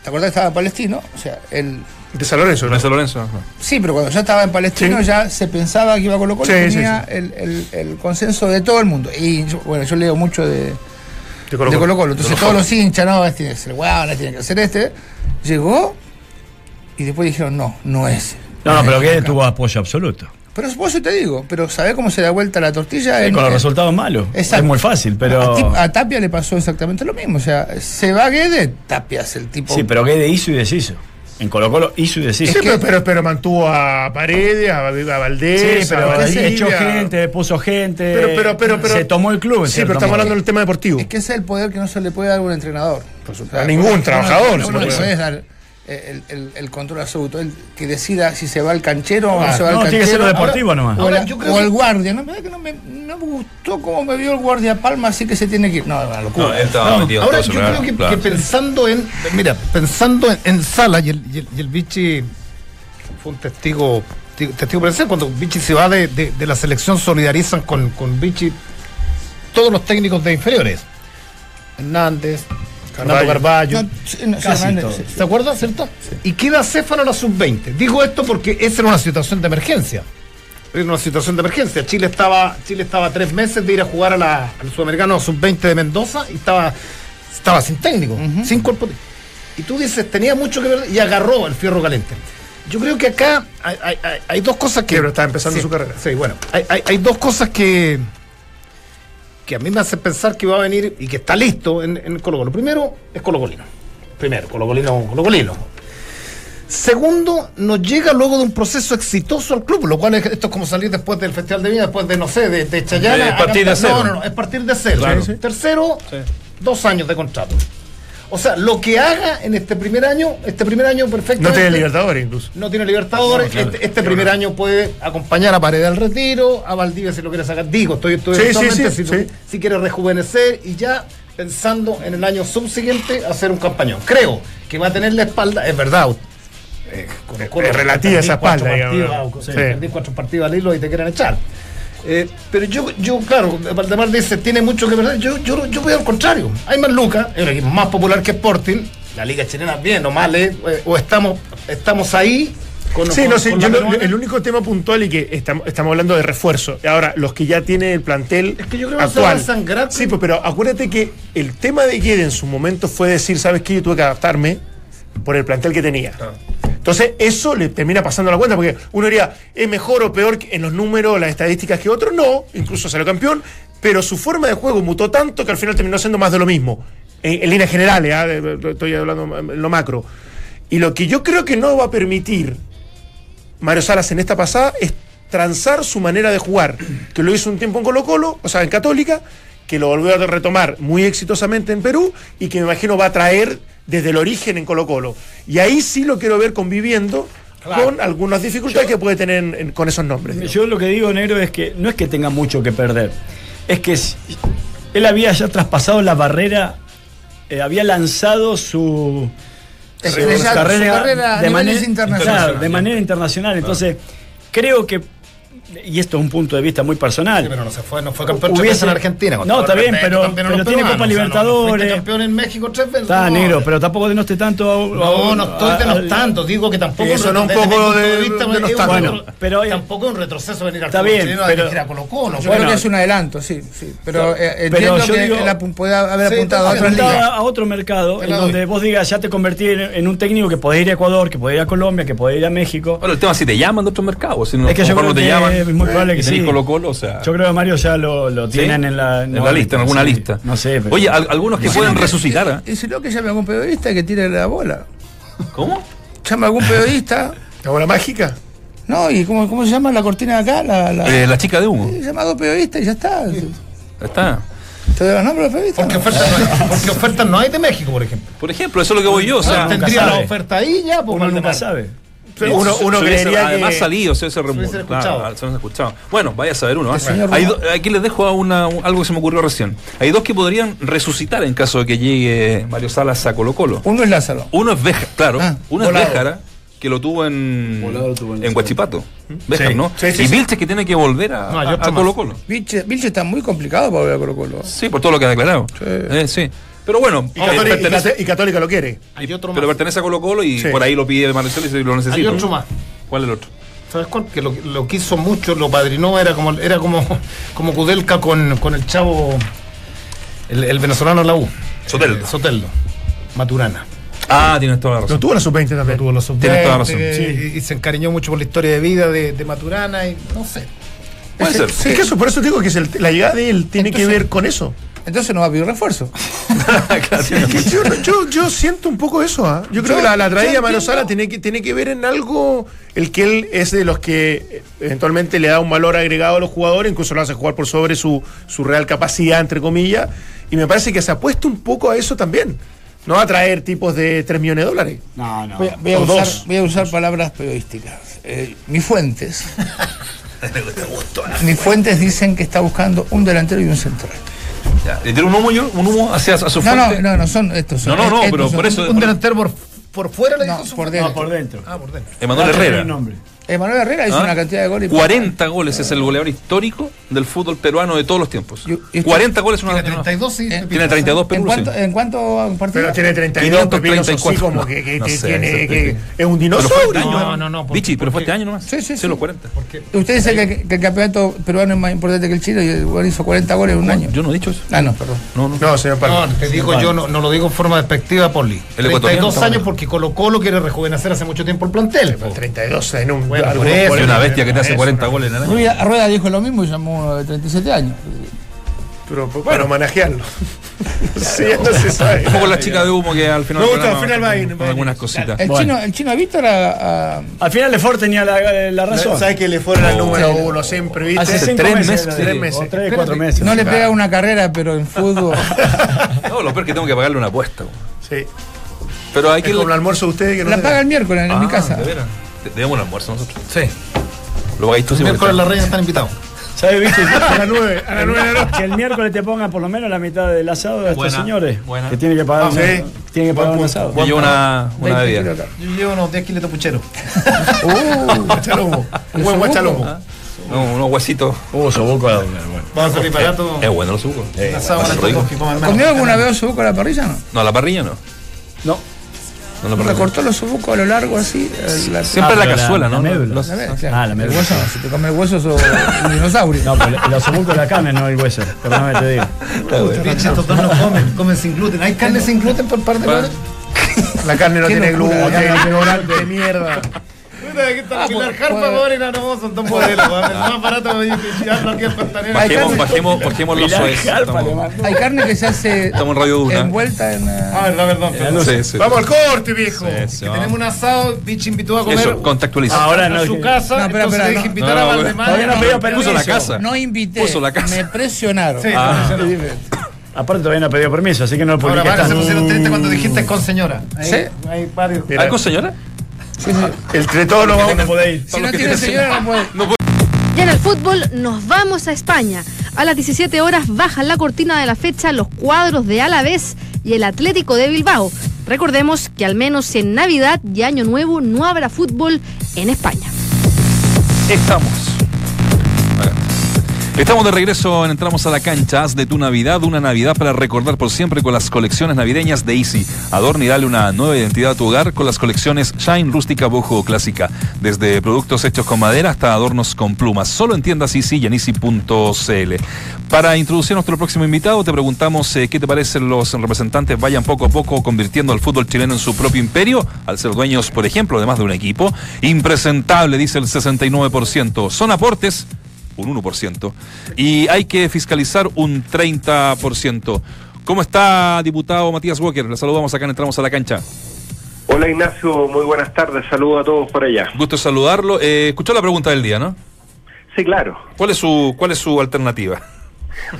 ¿te acordás que estaba en Palestino? O sea, el, De San Lorenzo, ¿no? Lorenzo Lorenzo. no. sí, pero cuando ya estaba en Palestino Sí. ya se pensaba que iba a Colo Colo, Sí, tenía sí, El, el- el consenso de todo el mundo. Y yo- bueno, yo leo mucho de, De Colo de Colo. Entonces todos los hinchas, no, este tiene que ser guau, este tiene que ser este. Llegó y después dijeron, no, no es. No, no, es pero que tuvo apoyo absoluto. Pero por eso te digo, pero ¿sabés cómo se da vuelta la tortilla? En- con los resultados malos. Exacto. Es muy fácil, pero. A, Ti- a Tapia le pasó exactamente lo mismo. O sea, se va Guede, Tapia es el tipo. Sí, pero Guede hizo y deshizo. En Colo Colo hizo y deshizo. Sí, pero, pero, pero mantuvo a Paredes, a, a Valdés, Sí, a pero Valdivia. echó gente, puso gente. Pero, pero, pero, pero- se tomó el club. en Sí, pero estamos hablando del tema deportivo. Es que ese es el poder que no se le puede dar a un entrenador. A ningún trabajador No, se no le le puede puedes dar el, el- el control absoluto. El que decida si se va al canchero o no se va no, al tiene que ser canchero. lo deportivo nomás. O, Ahora, yo creo o que- el guardia. No, que no, me, no me gustó cómo me vio el guardia Palma, así que se tiene que ir. No, una locura. No, él estaba No, metido ahora yo creo que, pensando en, mira, pensando en, en Sala y el, y el, y el Vichy fue un testigo, testigo testigo presencial, cuando Vichy se va de, de- de la selección solidarizan con, con Vichy todos los técnicos de inferiores. Hernández, Fernando Carballo. No, sí, sí, Casi todo. sí, sí. ¿Se acuerda, cierto? Y queda Céfalo a la sub-20. Digo esto porque esa era una situación de emergencia. Era una situación de emergencia. Chile estaba, Chile estaba tres meses de ir a jugar a la- al sudamericano sub-20 de Mendoza y estaba, estaba sin técnico, sin cuerpo. Y tú dices, tenía mucho que ver y agarró el fierro caliente. Yo creo que acá hay, hay- hay- hay dos cosas que. Sí, pero está empezando Sí, su carrera. Sí, bueno. Hay, hay- hay dos cosas que que a mí me hace pensar que va a venir y que está listo en, en Colo Colo. Primero, es Colo Colino. Primero, Colo Colino, Colo Colino. Segundo, nos llega luego de un proceso exitoso al club, lo cual es, esto es como salir después del Festival de Viña, después de, no sé, de, de Chayana. A partir de cero. No, no, no, es partir de cero. Claro. Sí, sí. Tercero, dos años de contrato. O sea, lo que haga en este primer año, este primer año perfecto. No tiene Libertadores incluso. No tiene Libertadores. No, claro. este este primer año puede acompañar a Paredes al retiro, a Valdivia si lo quiere sacar. Digo, estoy, estoy Sí, sí, si, quiere rejuvenecer y ya pensando en el año subsiguiente hacer un campañón. Creo que va a tener la espalda, es verdad. eh, Colo, Es relativa esa espalda, digamos, partidos, Sí. perdí cuatro partidos al hilo y te quieren echar. Eh, pero yo, yo, claro, Valdemar dice, tiene mucho que ver. Yo, yo, yo veo al contrario. Hay más Lucas, es un equipo más popular que Sporting. La liga chilena bien o mal, eh, o estamos, estamos ahí. Con, Sí, con- no sé, yo lo- el único tema puntual y que estamos, estamos hablando de refuerzo. Ahora, los que ya tiene el plantel Es que yo creo que se actual. sangrar Sí, pues, pero acuérdate que el tema de Guede en su momento fue decir, ¿sabes qué? Yo tuve que adaptarme por el plantel que tenía. Entonces, eso le termina pasando la cuenta, porque uno diría, ¿es mejor o peor en los números, las estadísticas que otro? No, incluso salió campeón, pero su forma de juego mutó tanto que al final terminó siendo más de lo mismo. En, líneas generales, ¿ah? Estoy hablando en lo macro. Y lo que yo creo que no va a permitir Mario Salas en esta pasada es transar su manera de jugar, que lo hizo un tiempo en Colo Colo, o sea, en Católica, que lo volvió a retomar muy exitosamente en Perú y que me imagino va a traer desde el origen en Colo Colo. Y ahí sí lo quiero ver conviviendo con algunas dificultades que puede tener en- en- con esos nombres. digamos. Yo lo que digo, negro, es que no es que tenga mucho que perder. Es que si- él había ya traspasado la barrera, eh, había lanzado su, su carrera a niveles internacionales. claro, de manera internacional. Entonces, creo que, y esto es un punto de vista muy personal. Sí, pero no se fue, no fue campeón tres Hubiese- veces en Argentina. No, está bien, pero- pero tiene Copa o sea, no, Libertadores. campeón en México tres veces. Está no. negro, pero tampoco denosté tanto. a- No, a- no estoy denostando, digo que tampoco eso no un poco de- vista, de es un nostalgia. retro- Bueno, pero- tampoco es un retroceso venir al Está bien, pero- a Colo Colo. Yo Bueno. creo que es un adelanto, sí, sí. Pero eh, Pero entiendo yo que digo- él apu- puede haber Sí, apuntado a otras ligas. a otro mercado en donde vos digas, ya te convertí en, un técnico que podés ir a Ecuador, que podés ir a Colombia, que podés ir a México. Bueno, el tema es si te llaman de otros mercados. Si no, te que llaman. Es muy probable que sí. Colo Colo, o sea. Yo creo que Mario ya lo, lo ¿sí? tienen en la, en no, la lista, en alguna sí, lista. No sé. pero- Oye, al- algunos que si pueden no, resucitar. ¿eh? Y si no, que llame a algún periodista que tire la bola. ¿Cómo? Llama a algún periodista. ¿La bola mágica? No, ¿y cómo, cómo se llama la cortina de acá? La, la- Eh, la chica de humo. Sí, llama a dos periodistas y ya está. Está. ¿Te doy los nombres de los periodistas? Porque ofertas no hay, porque ofertas no hay de México, por ejemplo. Por ejemplo, eso es lo que voy yo. O sea, Ah, tendría sabe. la oferta ahí ya, pues Uno nunca sabe. Pero uno, uno se hubiese- creería además que. salido, se hubiese removido. hubiese Claro, escuchado. se hubiese escuchado. Bueno, vaya a saber uno. ¿eh? Señor Hay do- aquí les dejo a una, un- algo que se me ocurrió recién. Hay dos que podrían resucitar en caso de que llegue Mario Salas a Colo Colo. Uno es Lázaro. Uno es Béjar, claro. Ah, uno es. Béjara, que lo tuvo en, lo tuvo en en Huachipato. Béjar, Sí. ¿no? Sí, sí, y sí. Vilches que tiene que volver a, No, a- Colo Colo. Vilche, Vilche está muy complicado para volver a Colo Colo. Sí, por todo lo que ha declarado. Sí. Eh, sí. Pero bueno, Y eh, Católica, y pertenece, y Católica lo quiere. Hay otro pero pertenece a Colo Colo y Sí. por ahí lo pide Marcelo y se lo necesita. Hay otro más. ¿Cuál es el otro? ¿Sabes cuál? Que lo, lo quiso mucho, lo padrinó, era como era como, como Kudelka con, con el chavo, el, el venezolano la U. Soteldo. Eh, Soteldo. Maturana. Ah, tienes toda la Lo razón. tuvo la sub-20 Lo también. tuvo los sub Tienes toda la razón. y, y se encariñó mucho por la historia de vida de, de Maturana y no sé. Puede ser. Es que eso, por eso digo que es el- la llegada de él tiene que ver con eso. Entonces no va a pedir refuerzo. Claro, Es que yo, yo, yo siento un poco eso, ¿ah? Yo creo Yo- que la, la traída de Mario entiendo. Sala tiene que, tiene que ver en algo, el que él es de los que eh, eventualmente le da un valor agregado a los jugadores, incluso lo hace jugar por sobre su, su real capacidad, entre comillas, y me parece que se apuesta un poco a eso también. No a traer tipos de 3 millones de dólares. No, no. Voy a, voy a O usar, dos. voy a usar palabras periodísticas. Eh, mis fuentes. mis fuentes dicen que está buscando un delantero y un central. Ya, ¿Le tiro un humo yo? ¿Un humo hacia a su No, no, fuente? no, no son estos. Son, No, no, no, estos pero son- por eso- Un delantero por, por fuera le No, dijo su- por dentro. No, por dentro. Ah, por dentro. Emanuel Herrera. el nombre. Emanuel Herrera hizo ¿Ah? una cantidad de goles. 40 goles es el goleador histórico del fútbol peruano de todos los tiempos. Yo- y- 40 goles es una Tiene 32, sí. Eh, Tiene 32 ¿En Perú. cuánto, sí. ¿En cuánto partido? Pero tiene 32, 534. Pepino, así como que, que- No que sé, tiene, que es un Pero fue dinosaurio. este año. No, no, no, porque- Vichy, pero fue este año nomás. Sí, sí, sí. los 40. Usted dice que, que el campeonato peruano es más importante que el chino y el jugador hizo 40 goles en un año. Yo no he dicho eso. Ah, no, perdón. No, no. No, señor Palma. No, te digo yo, no, no lo digo en forma despectiva, Poli. El ecuatoriano 32 está años bueno. porque Colo Colo quiere rejuvenecer hace mucho tiempo el plantel. po. 32 en un. Por eso. Una bestia que te hace Eso, 40 no. goles en el año. Rueda, Rueda dijo lo mismo y llamó uno de 37 años. Pero pues, bueno, manejarlo. sí, no se sabe. Un poco la chica de humo que al final. Me gusta, al final va a con a algunas cositas. El, Bueno. chino, el chino Víctor a, a- Al final Lefort tenía la, la razón. ¿Sabes que le fueron al Oh. número uno siempre, viste? Hace cinco tres meses. meses, tres meses. O tres, cuatro meses. no le pega una carrera, pero en fútbol. No, lo peor es que tengo que pagarle una apuesta. Sí. Pero hay Es que. como el almuerzo de ustedes que no la paga el miércoles en Ah, mi casa. ¿de veras? Te- Debemos el almuerzo nosotros. Sí. Lo pagáis tú El sí, miércoles porque- la reina están invitados. ¿Sabes, viste? A las 9, a las 9 de la noche. Que el miércoles te pongan por lo menos la mitad del asado de estos señores. buena. Que tienen que pagar, Ah, un- sí. tienen que pagar un asado. Yo llevo una, una 20 bebida. Yo llevo unos 10 kilos de puchero. Uh, Guachalomo. Un buen guachalomo. No, unos huesitos. Uh, soboco a bueno. Vamos a salir barato. Es bueno. Un que coman menos. ¿Comió alguna vez osobuco a la parrilla? No. No, la parrilla no. No. No la Le parrilla. cortó los osobucos a lo largo así. la- Siempre Ah, la cazuela, la ¿no? médula. Los- la- claro. Ah, la el médula. hueso, si te comes el hueso sos un dinosaurio. No, pero los sobucos la carne, no el hueso. Perdóname, te digo. Pinche, estos dos no comen, comen sin gluten. ¿Hay carne sin gluten por parte de La carne no tiene gluten, la carne ignorante de mierda. Ah. Bajemos, bajemos, bajemos los. Hay carne que se hace Estamos en Radio Duna. envuelta en. Ah, verdad, perdón. perdón. Sí, sí. Vamos al corte, viejo. Sí, Que tenemos un asado, Bitch invitó a comer Eso, contactualiza. Ahora no, su casa, No, espera, entonces espera, dije no. invitar No, a no, Valdemar. todavía no pidió Puso permiso. la casa. No invité. Puso la casa. Me presionaron. Sí, Ah. Aparte todavía no ha pedido permiso, así que no lo Ahora, publiqué para, se tanto. pusieron tristes cuando dijiste con señora. Ahí- Sí. Hay varios. ¿Hay con señora? Sí, sí. Entre todos nos vamos. No podéis ir. Si no los que tiene tienen señora, no puede. Y en el fútbol nos vamos a España. A las 17 horas bajan la cortina de la fecha los cuadros de Alavés y el Atlético de Bilbao. Recordemos que al menos en Navidad y Año Nuevo no habrá fútbol en España. Estamos. Estamos de regreso en Entramos a la cancha. Haz de tu Navidad una Navidad para recordar por siempre con las colecciones navideñas de Easy. Adorna y dale una nueva identidad a tu hogar con las colecciones Shine, Rústica, Bojo Clásica. Desde productos hechos con madera hasta adornos con plumas. Solo en tiendas Easy y en Easy.cl. Para introducir a nuestro próximo invitado, te preguntamos eh, qué te parecen los representantes vayan poco a poco convirtiendo al fútbol chileno en su propio imperio, al ser dueños, por ejemplo, de más de un equipo. Impresentable, dice el 69%. Son aportes un 1%. Y hay que fiscalizar un 30%. ¿Cómo está, diputado Matías Walker? Le saludamos acá en Entramos a la Cancha. Hola Ignacio, muy buenas tardes, saludos a todos por allá. Gusto saludarlo. Eh, escuchó la pregunta del día, ¿no? Sí, claro. ¿Cuál es su, cuál es su alternativa?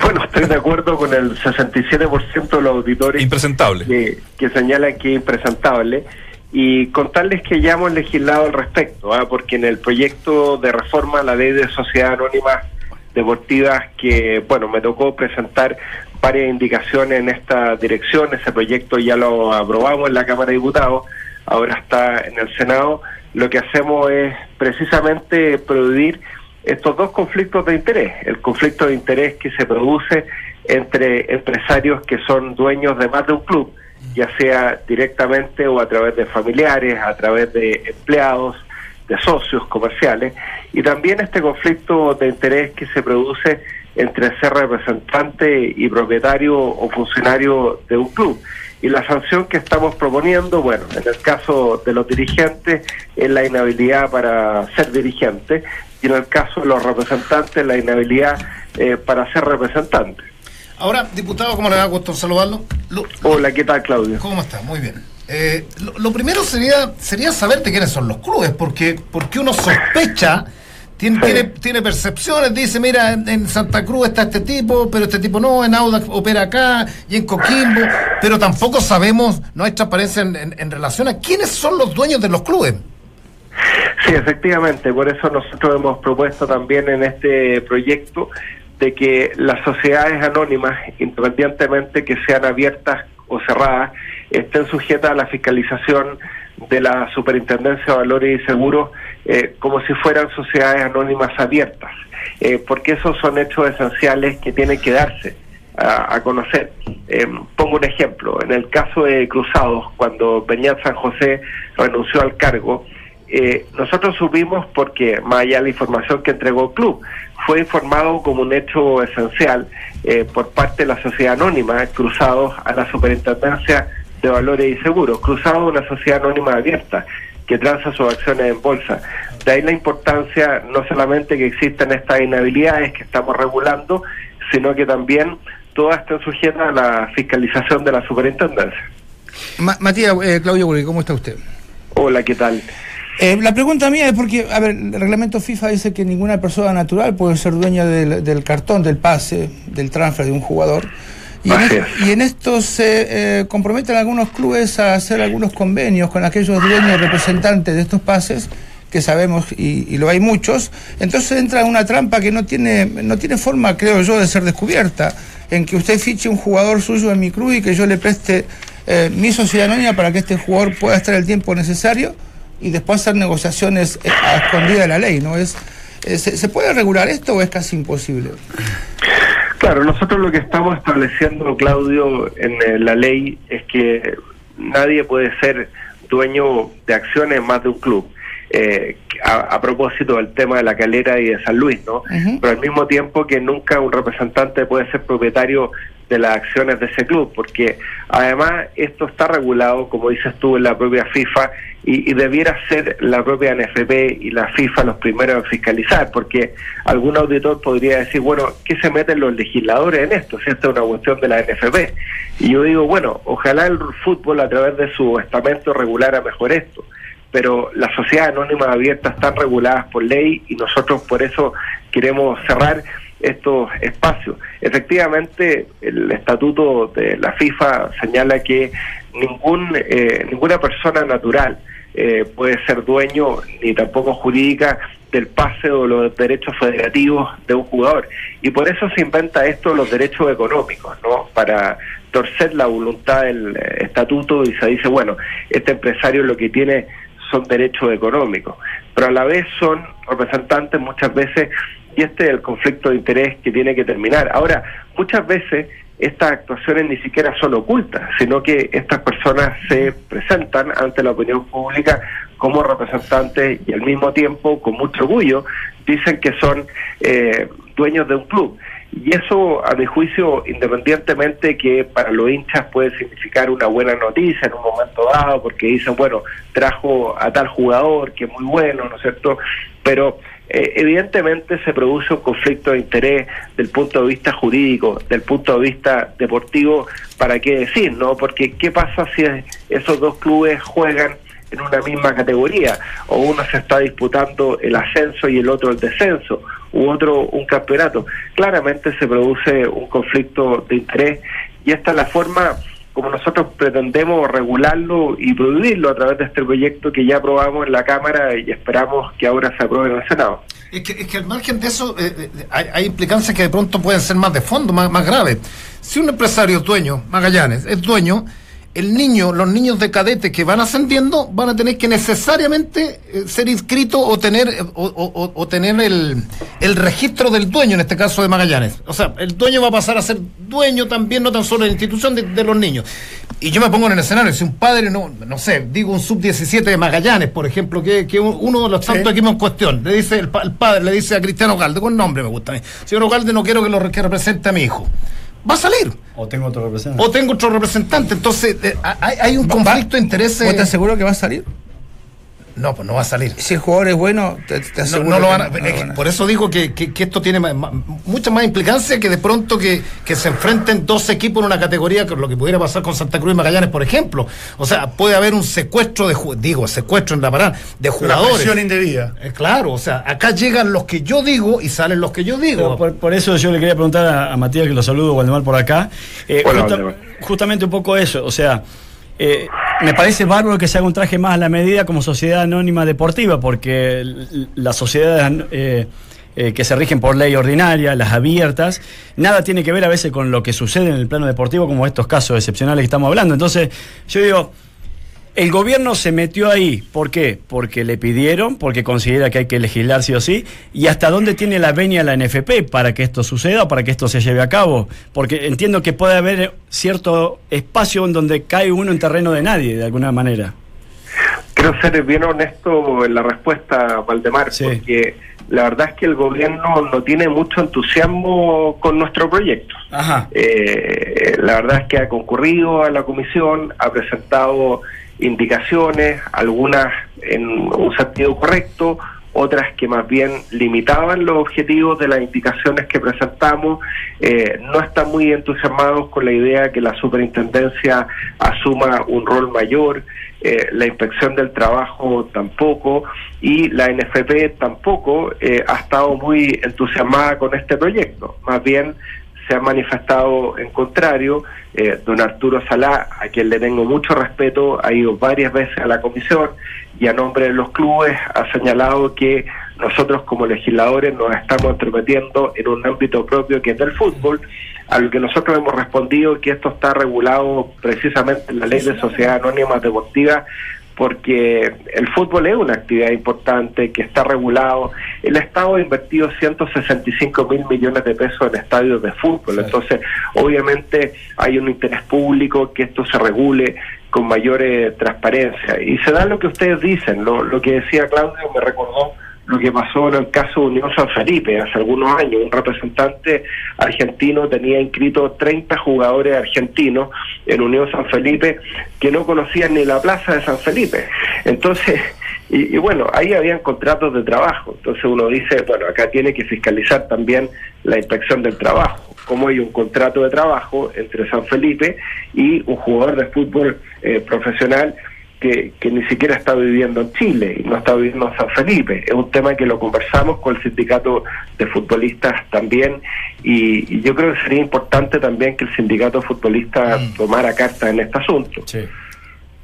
Bueno, estoy de acuerdo con el 67% de los auditores Impresentable. que, que señalan que es impresentable y contarles que ya hemos legislado al respecto, ¿ah? porque en el proyecto de reforma a la ley de sociedades anónimas deportivas que, bueno, me tocó presentar varias indicaciones en esta dirección, ese proyecto ya lo aprobamos en la Cámara de Diputados, ahora está en el Senado, lo que hacemos es precisamente prohibir estos dos conflictos de interés, el conflicto de interés que se produce entre empresarios que son dueños de más de un club, ya sea directamente o a través de familiares, a través de empleados, de socios comerciales, y también este conflicto de interés que se produce entre ser representante y propietario o funcionario de un club. Y la sanción que estamos proponiendo, bueno, en el caso de los dirigentes, es la inhabilidad para ser dirigente, y en el caso de los representantes, la inhabilidad eh, para ser representante. Ahora, diputado, ¿cómo le va? Gusto saludarlo. Lo- Hola, ¿qué tal, Claudio? ¿Cómo está? Muy bien. Eh, lo, lo primero sería sería saber de quiénes son los clubes, porque porque uno sospecha, tiene, Sí. tiene, tiene percepciones, dice, mira, en, en Santa Cruz está este tipo, pero este tipo no, en Audax opera acá y en Coquimbo, pero tampoco sabemos, no hay transparencia en, en- en relación a quiénes son los dueños de los clubes. Sí, efectivamente, por eso nosotros hemos propuesto también en este proyecto de que las sociedades anónimas, independientemente que sean abiertas o cerradas, estén sujetas a la fiscalización de la Superintendencia de Valores y Seguros eh, como si fueran sociedades anónimas abiertas, eh, porque esos son hechos esenciales que tienen que darse a, conocer. Eh, pongo un ejemplo, en el caso de Cruzados, cuando Peñat San José renunció al cargo, eh, nosotros supimos porque, más allá de la información que entregó el club, fue informado como un hecho esencial eh, por parte de la sociedad anónima, Cruzados a la Superintendencia de Valores y Seguros. Cruzados una sociedad anónima abierta que transa sus acciones en bolsa. De ahí la importancia no solamente que existen estas inhabilidades que estamos regulando, sino que también todas estén sujetas a la fiscalización de la superintendencia. Ma- Matías, eh, Claudio ¿cómo está usted? Hola, ¿qué tal? Eh, la pregunta mía es porque, a ver, el reglamento FIFA dice que ninguna persona natural puede ser dueña del, del cartón, del pase, del transfer de un jugador. Y en, es- y en esto se eh, comprometen algunos clubes a hacer algunos convenios con aquellos dueños representantes de estos pases que sabemos y, y lo hay muchos, entonces entra en una trampa que no tiene, no tiene forma, creo yo, de ser descubierta, en que usted fiche un jugador suyo en mi club y que yo le preste eh, mi sociedad anónima para que este jugador pueda estar el tiempo necesario y después hacer negociaciones eh, a escondida de la ley, ¿no? Es, eh, ¿se, se puede regular esto o es casi imposible? Claro, nosotros lo que estamos estableciendo, Claudio, en eh, la ley es que nadie puede ser dueño de acciones más de un club. Eh, a, a propósito del tema de la calera y de San Luis, ¿no? Pero al mismo tiempo que nunca un representante puede ser propietario de las acciones de ese club, porque además esto está regulado, como dices tú, en la propia FIFA y, y debiera ser la propia NFP y la FIFA los primeros en fiscalizar, porque algún auditor podría decir, bueno, ¿qué se meten los legisladores en esto? Si esta es una cuestión de la NFP. Y yo digo, bueno, ojalá el fútbol a través de su estamento regulara mejor esto pero las sociedades anónimas abiertas están reguladas por ley y nosotros por eso queremos cerrar estos espacios. Efectivamente, el estatuto de la FIFA señala que ningún eh, ninguna persona natural eh, puede ser dueño ni tampoco jurídica del pase o los derechos federativos de un jugador y por eso se inventa esto los derechos económicos, ¿no? Para torcer la voluntad del eh, estatuto y se dice, bueno, este empresario lo que tiene son derechos económicos, pero a la vez son representantes muchas veces, y este es el conflicto de interés que tiene que terminar. Ahora, muchas veces estas actuaciones ni siquiera son ocultas, sino que estas personas se presentan ante la opinión pública como representantes y al mismo tiempo, con mucho orgullo, dicen que son eh, dueños de un club. Y eso, a mi juicio, independientemente que para los hinchas puede significar una buena noticia en un momento dado, porque dicen, bueno, trajo a tal jugador que es muy bueno, ¿no es cierto? Pero eh, evidentemente se produce un conflicto de interés del punto de vista jurídico, del punto de vista deportivo, ¿para qué decir, no? Porque ¿qué pasa si esos dos clubes juegan en una misma categoría o uno se está disputando el ascenso y el otro el descenso u otro un campeonato. Claramente se produce un conflicto de interés y esta es la forma como nosotros pretendemos regularlo y prohibirlo a través de este proyecto que ya aprobamos en la Cámara y esperamos que ahora se apruebe en el Senado. Es que, es que al margen de eso, eh, eh, hay, hay implicancias que de pronto pueden ser más de fondo, más, más graves. Si un empresario es dueño, Magallanes, es dueño, el niño, los niños de cadetes que van ascendiendo van a tener que necesariamente eh, ser inscritos o tener eh, o, o- o tener el, el registro del dueño, en este caso de Magallanes. O sea, el dueño va a pasar a ser dueño también, no tan solo de la institución de, de los niños. Y yo me pongo en el escenario, si un padre, no, no sé, digo un sub-17 de Magallanes, por ejemplo, que, que uno de los tantos equipos en cuestión, le dice el, pa- el padre, le dice a Cristiano Galde, con nombre me gusta a mí, señor Galde, no quiero que lo que represente a mi hijo. Va a salir. O tengo otro representante. O tengo otro representante. Entonces, eh, hay, hay un conflicto de intereses. ¿Vos te aseguras que va a salir? No, pues no va a salir. Si el jugador es bueno, te, aseguro no lo que van a- no- no es lo que van a- por eso digo que, que- que esto tiene mucha más implicancia que de pronto que, que se enfrenten dos equipos en una categoría, que lo que pudiera pasar con Santa Cruz y Magallanes, por ejemplo. O sea, puede haber un secuestro de, digo, secuestro en la parada, de Una jugadores. presión indebida. Eh, claro, o sea, acá llegan los que yo digo y salen los que yo digo. Por, por eso yo le quería preguntar a, a Matías, que lo saludo, Waldemar, por acá. Eh, justa- Waldemar. justamente un poco eso, o sea, eh, me parece bárbaro que se haga un traje más a la medida como sociedad anónima deportiva, porque las sociedades eh, eh, que se rigen por ley ordinaria, las abiertas, nada tiene que ver a veces con lo que sucede en el plano deportivo, como estos casos excepcionales que estamos hablando. Entonces, yo digo, el gobierno se metió ahí, ¿por qué? Porque le pidieron, porque considera que hay que legislar sí o sí, y hasta dónde tiene la venia la NFP para que esto suceda o para que esto se lleve a cabo, porque entiendo que puede haber cierto espacio en donde cae uno en terreno de nadie, de alguna manera. Quiero ser bien honesto en la respuesta, Valdemar, Sí. porque la verdad es que el gobierno no tiene mucho entusiasmo con nuestro proyecto. Ajá. Eh, la verdad es que ha concurrido a la comisión, ha presentado indicaciones, algunas en un sentido correcto, otras que más bien limitaban los objetivos de las indicaciones que presentamos. Eh, no están muy entusiasmados con la idea que la superintendencia asuma un rol mayor, eh, la inspección del trabajo tampoco y la NFP tampoco eh, ha estado muy entusiasmada con este proyecto. Más bien se ha manifestado en contrario. Eh, don Arturo Salá, a quien le tengo mucho respeto, ha ido varias veces a la comisión y a nombre de los clubes ha señalado que nosotros como legisladores nos estamos entrometiendo en un ámbito propio que es del fútbol, a lo que nosotros hemos respondido que esto está regulado precisamente en la ley de sociedades anónimas deportivas porque el fútbol es una actividad importante que está regulado. El Estado ha invertido 165 mil millones de pesos en estadios de fútbol, entonces obviamente hay un interés público que esto se regule con mayor eh, transparencia. Y se da lo que ustedes dicen, lo, lo que decía Claudio me recordó lo que pasó en el caso de Unión San Felipe hace algunos años. Un representante argentino tenía inscrito 30 jugadores argentinos en Unión San Felipe que no conocían ni la plaza de San Felipe. Entonces, y, y bueno, ahí habían contratos de trabajo. Entonces uno dice, bueno, acá tiene que fiscalizar también la inspección del trabajo. Como hay un contrato de trabajo entre San Felipe y un jugador de fútbol eh, profesional que, que ni siquiera está viviendo en Chile y no está viviendo en San Felipe. Es un tema que lo conversamos con el sindicato de futbolistas también y, y yo creo que sería importante también que el sindicato de futbolistas tomara carta en este asunto. Sí.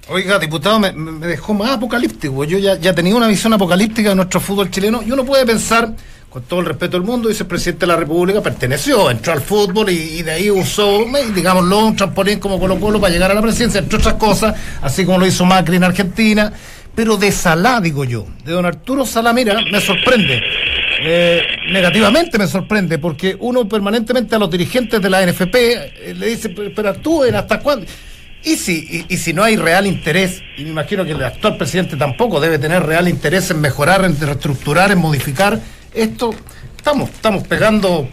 Oiga, diputado, me, me dejó más apocalíptico. Yo ya, ya tenía una visión apocalíptica de nuestro fútbol chileno y uno puede pensar, con todo el respeto del mundo, dice el presidente de la República, perteneció, entró al fútbol y, de ahí usó, digámoslo, un trampolín como Colo Colo para llegar a la presidencia, entre otras cosas, así como lo hizo Macri en Argentina. Pero de Salá, digo yo, de don Arturo Salá, mira, me sorprende. Eh, negativamente me sorprende porque uno permanentemente a los dirigentes de la NFP eh, le dice, pero actúen, ¿hasta cuándo? Y si, y, y si no hay real interés, y me imagino que el actual presidente tampoco debe tener real interés en mejorar, en reestructurar, en modificar esto, estamos, estamos pegando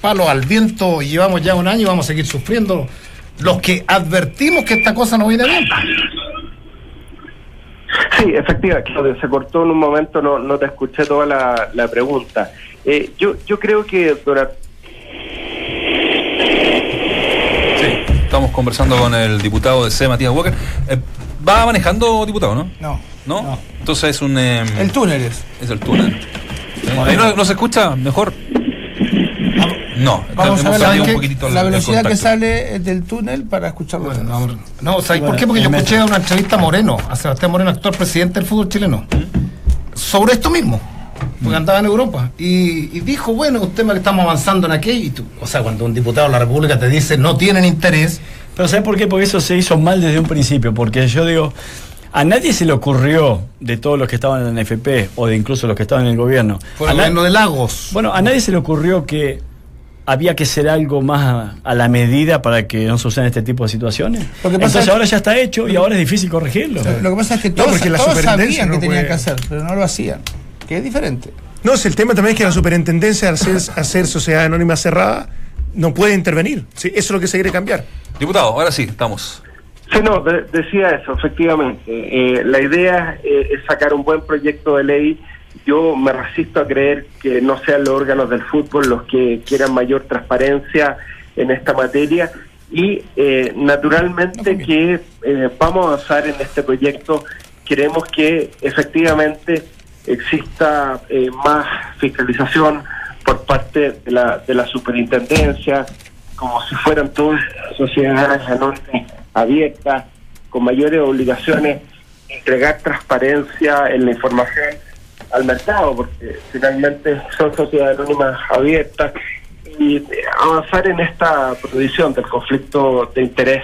palo al viento llevamos ya un año y vamos a seguir sufriendo los que advertimos que esta cosa no viene bien. Sí, efectivamente, Claudio, se cortó en un momento, no, no te escuché toda la, la pregunta. Eh, yo, yo creo que durante Sí, estamos conversando con el diputado de C, Matías Walker. Eh, ¿Va manejando, diputado, no? No. ¿No? No. Entonces es un... em, El túnel es. Es el túnel. Ahí no, no se escucha mejor. No, Vamos a ver la, un que- poquito la el velocidad que sale del túnel para escucharlo. No, no, ¿sabes por Bueno, qué? Porque yo escuché una entrevista a Moreno, a Sebastián Moreno, actual presidente del fútbol chileno, sobre esto mismo, porque andaba en Europa. Y, y dijo, bueno, un tema que estamos avanzando en aquello, y tú, o sea, cuando un diputado de la República te dice no tienen interés, Pero ¿sabes por qué? Porque eso se hizo mal desde un principio. Porque yo digo, a nadie se le ocurrió, de todos los que estaban en la NFP o de incluso los que estaban en el gobierno, fue a el gobierno de Lagos. bueno, a nadie se le ocurrió que había que hacer algo más a, a la medida para que no sucedan este tipo de situaciones. Lo que pasa Entonces es- ahora ya está hecho y ahora es difícil corregirlo. Lo que pasa es que todos, porque la todos superintendencia sabían que no tenían puede- que hacer, pero no lo hacían. Que es diferente. No, si el tema también es que la superintendencia, al ser, al ser sociedad anónima cerrada, no puede intervenir. Sí, eso es lo que se quiere cambiar. Diputado, ahora sí, estamos. Sí, no, de- decía eso, efectivamente. Eh, la idea eh, es sacar un buen proyecto de ley. Yo me resisto a creer que no sean los órganos del fútbol los que quieran mayor transparencia en esta materia y eh, naturalmente que eh, vamos a avanzar en este proyecto. Queremos que efectivamente exista eh, más fiscalización por parte de la, de la superintendencia, como si fueran todas sociedades anónimas abiertas, con mayores obligaciones, entregar transparencia en la información al mercado, porque finalmente son sociedades anónimas abiertas, y avanzar en esta prohibición del conflicto de interés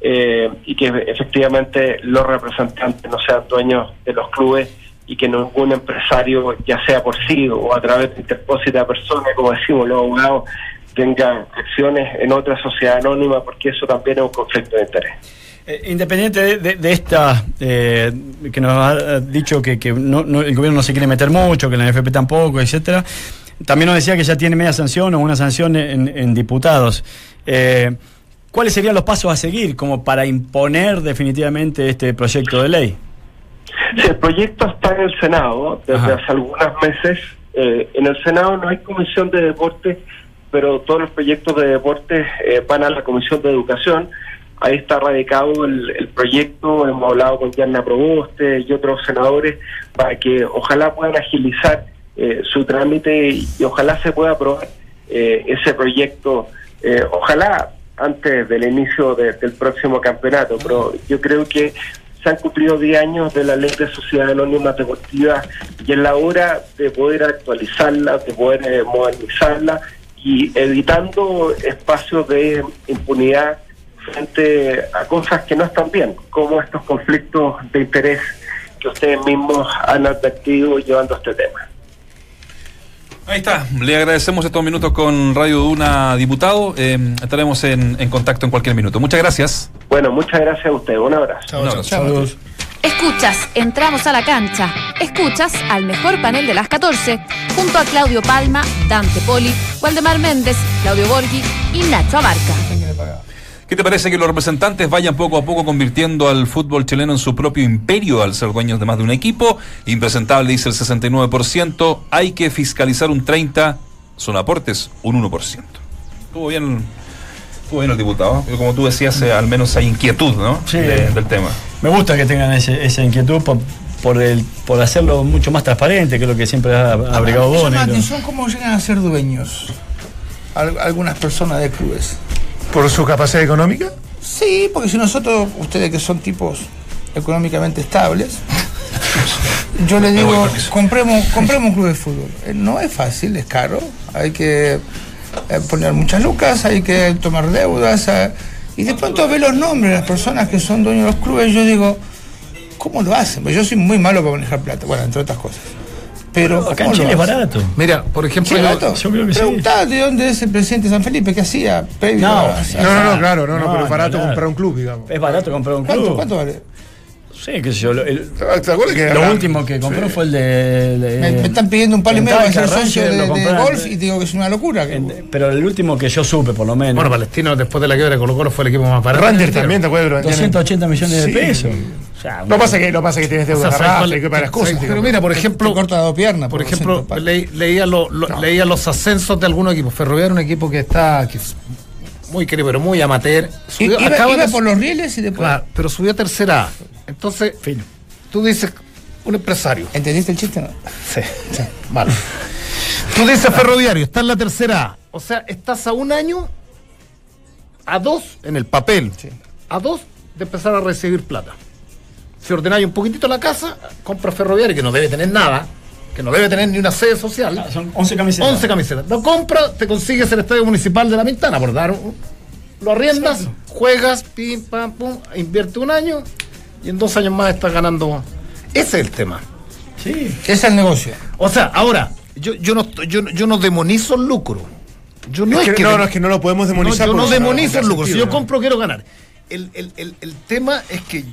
eh, y que efectivamente los representantes no sean dueños de los clubes y que ningún empresario, ya sea por sí o a través de interpósita persona, como decimos los abogados, tenga acciones en otra sociedad anónima, porque eso también es un conflicto de interés. Eh, independiente de, de- de esta, eh, que nos ha dicho que, que no- no- el gobierno no se quiere meter mucho, que la NFP tampoco, etcétera, también nos decía que ya tiene media sanción o una sanción en, en diputados. Eh, ¿Cuáles serían los pasos a seguir como para imponer definitivamente este proyecto de ley? Sí, el proyecto está en el Senado desde Ajá. hace algunos meses. Eh, en el Senado no hay comisión de deporte, pero todos los proyectos de deporte eh, van a la comisión de educación. Ahí está radicado el, el proyecto, hemos hablado con Yarna Proboste y otros senadores para que ojalá puedan agilizar eh, su trámite y, ojalá se pueda aprobar eh, ese proyecto, eh, ojalá antes del inicio de- del próximo campeonato, pero yo creo que se han cumplido 10 años de la ley de sociedad anónima deportiva y es la hora de poder actualizarla, de poder eh, modernizarla y evitando espacios de impunidad frente a cosas que no están bien, como estos conflictos de interés que ustedes mismos han advertido llevando este tema. Ahí está, le agradecemos estos minutos con Radio Duna, diputado. Eh, estaremos en, en contacto en cualquier minuto. Muchas gracias. Bueno, muchas gracias a ustedes. Un abrazo. Un abrazo. Escuchas, entramos a la cancha. Escuchas al mejor panel de las 14, junto a Claudio Palma, Dante Poli, Waldemar Méndez, Claudio Borghi y Nacho Abarca. ¿Qué te parece que los representantes vayan poco a poco convirtiendo al fútbol chileno en su propio imperio al ser dueños de más de un equipo? Impresentable, dice el 69%. Hay que fiscalizar un 30%. Son aportes, un 1%. Estuvo bien, bien el diputado. Como tú decías, eh, al menos hay inquietud ¿no? Sí. De- del tema. Me gusta que tengan ese- esa inquietud por, por, el, por hacerlo mucho más transparente, que es lo que siempre ha abrigado Me atención cómo llegan a ser dueños al- algunas personas de clubes. ¿Por su capacidad económica? Sí, porque si nosotros, ustedes que son tipos económicamente estables, yo les digo, compremos, compremos un club de fútbol. Eh, No es fácil, es caro, hay que poner muchas lucas, hay que tomar deudas. eh, y de pronto ve los nombres de las personas que son dueños de los clubes, yo digo, ¿cómo lo hacen? Pues yo soy muy malo para manejar plata, bueno, entre otras cosas. Pero Acá en ¿cómo lo Chile es barato. Mira, por ejemplo, Sí, yo- barato. yo creo que sí. Preguntá de dónde es el presidente de San Felipe, qué hacía No, No, no, no, claro, no, no, No, pero es barato comprar un club, digamos. Es barato comprar un club. ¿Cuánto, cuánto vale? Sí, qué sé yo. Lo, el- ¿Te acuerdas que lo era- último que compró fue el de. de- Me, me están pidiendo un palo y medio para ser socio de, de compraron. golf y digo que es una locura. que- en- pero el último que yo supe, por lo menos. bueno, Palestino después de la quiebra de Colo Colo fue el equipo más barato. Ranger también, ¿te acuerdas? Lo vendían en- 280 millones de Sí. pesos. O sea, Lo pasa que, lo pasa que tienes O sea, deuda ¿sabes de y que para las cosas. Pero mira, por te ejemplo, corta dos piernas. por 200 ejemplo, leía, lo- lo- leía los ascensos de algunos equipos. Ferroviario, un equipo que está que muy querido, pero muy amateur. Subió- iba, acaba iba de- por los rieles y después. Claro, pero subió a tercera A. Entonces, Fino. tú dices, un empresario. ¿Entendiste el chiste? No? Sí, malo. Tú dices ferroviario, está en la tercera A. O sea, estás a un año, a dos, en el papel, a dos de empezar a recibir plata. Si ordenáis un poquitito la casa, compra ferroviario, que no debe tener nada, que no debe tener ni una sede social. Ah, Son 11 camisetas. 11 camisetas. Lo compras, te consigues el estadio municipal de la Pintana por dar Lo arriendas, juegas, pim, pam, pum, invierte un año y en dos años más estás ganando. Ese es el tema. Sí. Ese es el negocio. O sea, ahora, yo, yo, no, yo, yo no demonizo el lucro. Yo no Es es, que no, no, es que no lo podemos demonizar No, yo no demonizo el lucro. Si yo compro, quiero ganar. El, el- el- el tema es que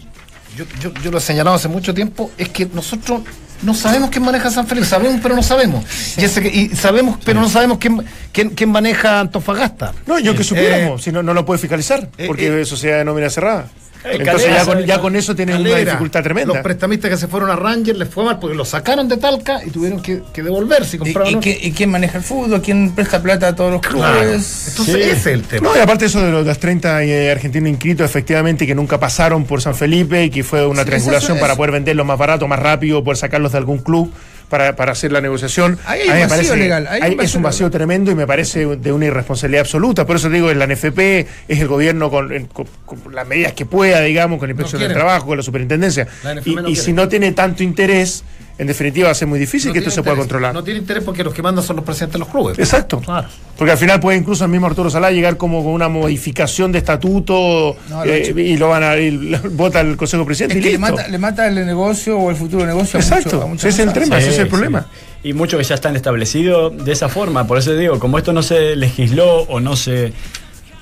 yo, yo, yo lo he señalado hace mucho tiempo, es que nosotros no sabemos quién maneja San Felipe, sabemos pero no sabemos. Y, ese y sabemos pero no sabemos quién, quién, quién maneja Antofagasta. No, yo que Eh, supiéramos, si no, no lo puede fiscalizar, eh, porque eh, es sociedad de nómina cerrada. Eh, Entonces Calera ya con, ya con eso tienen una dificultad tremenda. Los prestamistas que se fueron a Rangers les fue mal porque los sacaron de Talca y tuvieron que, que devolverse y ¿Y, compraron. y qué- y quién maneja el fútbol? ¿Quién presta plata a todos los Claro. clubes? Entonces, Sí. ese es el tema. No, y aparte eso de los, los 30 eh, argentinos inscritos, efectivamente, que nunca pasaron por San Felipe y que fue una Sí, triangulación es- para poder venderlos más barato, más rápido, poder sacarlos de algún club para, para hacer la negociación. Ahí hay un vacío parece- legal, ahí hay es un vacío tremendo y me parece de una irresponsabilidad absoluta. Por eso digo, en la NFP es el gobierno con, en- con- con las medidas que pueda, digamos, con la inspección del trabajo, con la superintendencia. La Y, no y quiere. si no tiene tanto interés, en definitiva va a ser muy difícil No que esto se pueda controlar. No tiene interés porque los que mandan son los presidentes de los clubes. Exacto. Claro. Porque al final puede incluso el mismo Arturo Salá llegar como con una modificación de estatuto No, eh, y lo van a vota el Consejo Presidente Es y que le mata, le mata el negocio o el futuro negocio a Exacto. mucho- a ese es el tema, ese es el problema. sí. Y muchos que ya están establecidos de esa forma. Por eso digo, como esto no se legisló o no se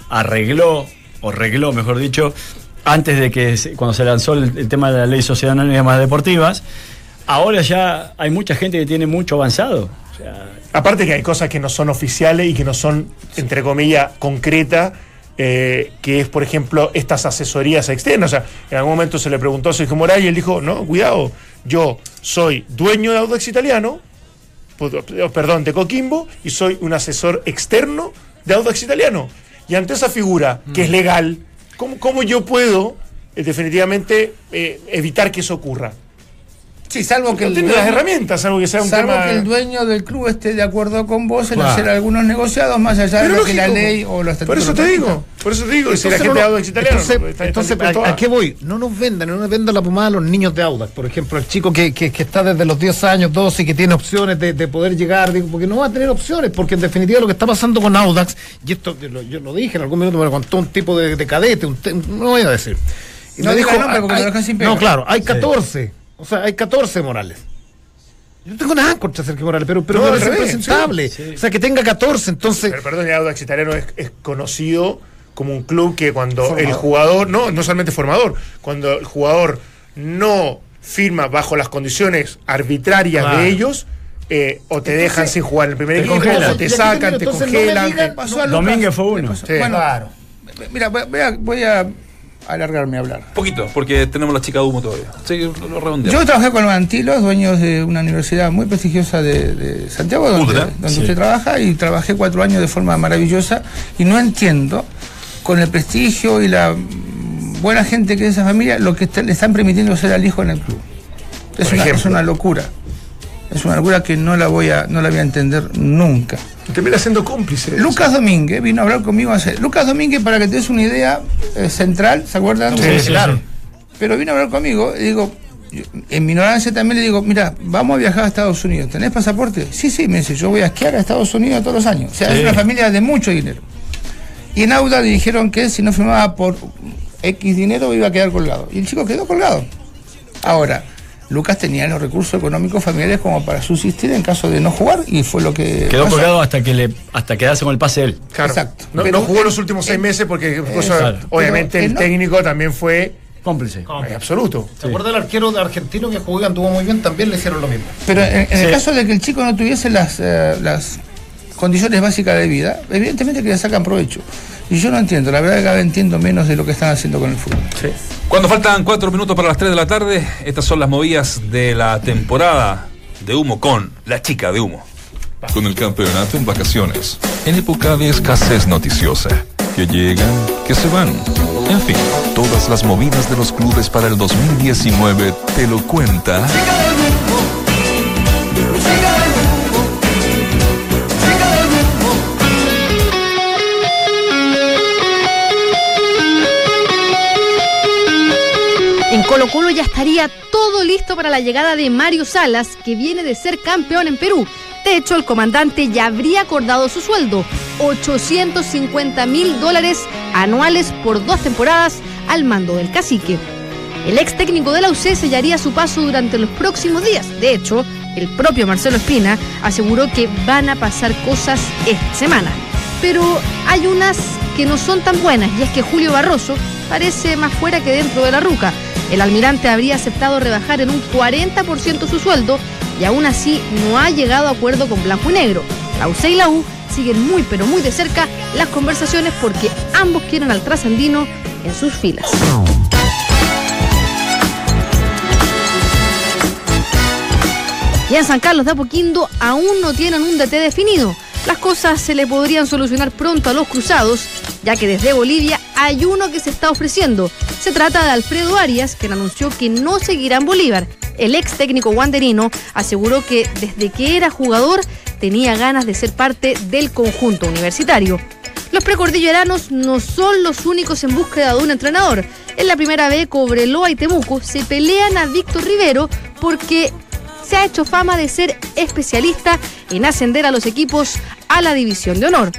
arregló, o arregló, mejor dicho, antes de que cuando se lanzó el, el tema de la ley social anónimas deportivas, ahora ya hay mucha gente que tiene mucho avanzado. O sea, Aparte que hay cosas que no son oficiales y que no son, entre comillas, concretas, eh, que es, por ejemplo, estas asesorías externas. O sea, en algún momento se le preguntó a Sergio Moray y él dijo, no, cuidado, yo soy dueño de Audax Italiano, eh, perdón, de Coquimbo, y soy un asesor externo de Audax Italiano. Y ante esa figura, que es Mm. legal, ¿cómo, cómo yo puedo eh, definitivamente eh, evitar que eso ocurra? Sí, salvo que No el tiene las dueño- herramientas, salvo que sea un Salvo tema... que el dueño del club esté de acuerdo con vos en Claro. hacer algunos negociados más allá de lo que la ley o los Por estatutos eso lo te digo, por eso te digo, si la Entonces, gente no de Audax italiano. Entonces, está- está entonces, ¿a, a qué voy? No nos vendan, no nos vendan la pomada a los niños de Audax. Por ejemplo, el chico que, que, que está desde los 10 años, 12 y que tiene opciones de, de poder llegar, digo, porque no va a tener opciones, porque en definitiva lo que está pasando con Audax, y esto yo lo, yo lo dije en algún minuto, me lo contó un tipo de, de cadete, un te- no voy a decir. Y No me dijo, nombre porque hay- lo dejan sin pega. no, claro, hay 14, o sea, hay 14 Morales. Yo no tengo nada contra Sergio Morales, pero, pero No, revés, impresentable. O sea, que tenga 14, entonces... Pero perdón, el Audax italiano es, es conocido como un club que cuando Formador. el jugador, no, no solamente formador, cuando el jugador no firma bajo las condiciones arbitrarias Claro. de ellos, eh, o te dejan sin jugar en el primer equipo, o te sacan, te no congelan. te- Domínguez fue uno. Sí. Bueno, Claro. mira, voy a, voy a alargarme a hablar. Poquito, porque tenemos la chica de humo todavía. Sí, lo, lo redondeamos. Yo trabajé con los Antilos, dueños de una universidad muy prestigiosa de, de Santiago, donde, Ultra. donde Sí. usted trabaja, y trabajé cuatro años de forma maravillosa, y no entiendo, con el prestigio y la buena gente que es esa familia, lo que está- le están permitiendo ser al hijo en el club. Es una, es una locura. Es una locura que no la voy a, no la voy a entender nunca. Termina siendo cómplice. Lucas Domínguez vino a hablar conmigo hace. Lucas Domínguez, para que te des una idea, eh, central, ¿se acuerdan? Sí, sí, claro. Pero vino a hablar conmigo y digo, yo, en mi ignorancia también le digo, mira, vamos a viajar a Estados Unidos, ¿tenés pasaporte? Sí, sí, me dice, yo voy a esquiar a Estados Unidos todos los años. O sea, es una familia de mucho dinero. Y en Auda le dijeron que si no firmaba por X dinero iba a quedar colgado. Y el chico quedó colgado. Ahora, Lucas tenía los recursos económicos familiares como para subsistir en caso de no jugar y fue lo que quedó pasó. colgado hasta que le hasta quedarse con el pase él. Claro. Exacto. No, Pero- no jugó los últimos seis eh, meses porque cosa- claro. obviamente Pero el no- técnico también fue Cómplice. eh, absoluto. ¿Se acuerda el arquero de argentino que jugó y anduvo muy bien? También le hicieron lo mismo. Pero en, en el Sí. caso de que el chico no tuviese las, eh, las condiciones básicas de vida, evidentemente que le sacan provecho. Y yo no entiendo, la verdad que cada vez entiendo menos de lo que están haciendo con el fútbol. Cuando faltan cuatro minutos para las 3 de la tarde, estas son las movidas de la temporada de humo con la chica de humo. Con el campeonato en vacaciones, en época de escasez noticiosa, que llegan, que se van. En fin, todas las movidas de los clubes para el 2019 te lo cuenta Colo Colo ya estaría todo listo para la llegada de Mario Salas, que viene de ser campeón en Perú. De hecho, el comandante ya habría acordado su sueldo, 850 mil dólares anuales por dos temporadas al mando del cacique. El ex técnico de la UC sellaría su paso durante los próximos días. De hecho, el propio Marcelo Espina aseguró que van a pasar cosas esta semana. Pero hay unas que no son tan buenas y es que Julio Barroso parece más fuera que dentro de la ruca. El almirante habría aceptado rebajar en un 40% su sueldo y aún así no ha llegado a acuerdo con Blanco y Negro. La UC y la U siguen muy pero muy de cerca las conversaciones porque ambos quieren al trasandino en sus filas. Y en San Carlos de Apoquindo aún no tienen un DT definido. Las cosas se le podrían solucionar pronto a los cruzados, ya que desde Bolivia hay uno que se está ofreciendo. Se trata de Alfredo Arias, quien anunció que no seguirá en Bolívar. El ex técnico wanderino aseguró que desde que era jugador tenía ganas de ser parte del conjunto universitario. Los precordilleranos no son los únicos en búsqueda de un entrenador. En la primera vez, Cobreloa y Temuco se pelean a Víctor Rivero porque se ha hecho fama de ser especialista en ascender a los equipos a la división de honor.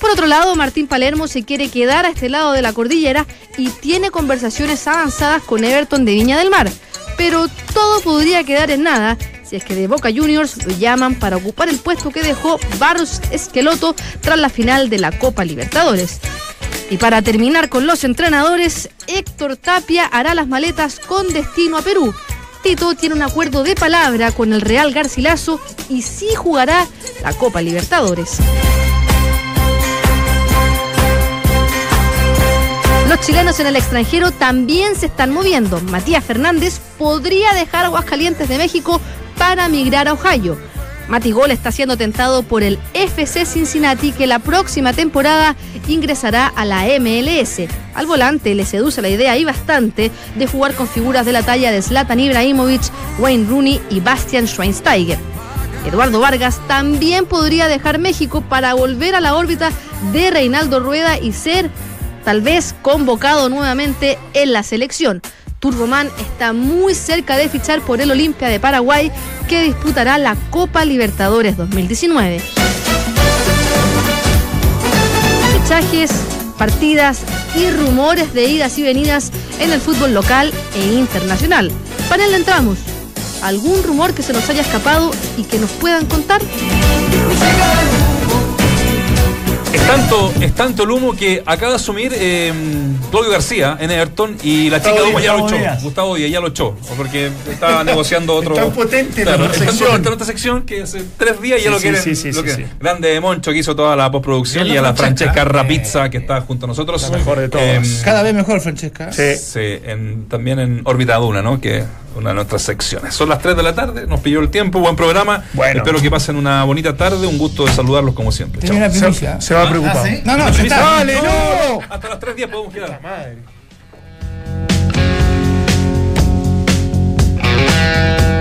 Por otro lado, Martín Palermo se quiere quedar a este lado de la cordillera y tiene conversaciones avanzadas con Everton de Viña del Mar. Pero todo podría quedar en nada si es que de Boca Juniors lo llaman para ocupar el puesto que dejó Barros Esqueloto tras la final de la Copa Libertadores. Y para terminar con los entrenadores, Héctor Tapia hará las maletas con destino a Perú. Tito tiene un acuerdo de palabra con el Real Garcilaso y sí jugará la Copa Libertadores. Los chilenos en el extranjero también se están moviendo. Matías Fernández podría dejar Aguascalientes de México para migrar a Ohio. Mati Gol está siendo tentado por el FC Cincinnati que la próxima temporada ingresará a la MLS. Al volante le seduce la idea y bastante de jugar con figuras de la talla de Zlatan Ibrahimovic, Wayne Rooney y Bastian Schweinsteiger. Eduardo Vargas también podría dejar México para volver a la órbita de Reinaldo Rueda y ser tal vez convocado nuevamente en la selección. Turboman está muy cerca de fichar por el Olimpia de Paraguay, que disputará la Copa Libertadores 2019. Fichajes, partidas y rumores de idas y venidas en el fútbol local e internacional. Panel entramos. ¿Algún rumor que se nos haya escapado y que nos puedan contar? Es tanto, es tanto el humo que acaba de asumir eh, Claudio García en Everton y la chica de humo ya lo echó. Gustavo Díaz ya lo echó. Porque estaba negociando otro. Es tan potente la Claro, es tan sección. potente en otra sección que hace tres días ya lo sí, quieren. sí, sí, lo sí, quieren. sí. Grande Moncho que hizo toda la postproducción y a la Francesca Rapizza que está junto a nosotros. La mejor de. Em, Cada vez mejor, Francesca. Sí. Sí, en- también en Órbita Duna, ¿no? Que es una de nuestras secciones. Son las 3 de la tarde, nos pilló el tiempo, buen programa. Bueno. Espero que pasen una bonita tarde, un gusto de saludarlos como siempre. Tenía Chao. una primicia. Se, se va preocupado. ¿sí? No, no, ya está. ¡Dale, no! Hasta las 3 días podemos quedar. Madre.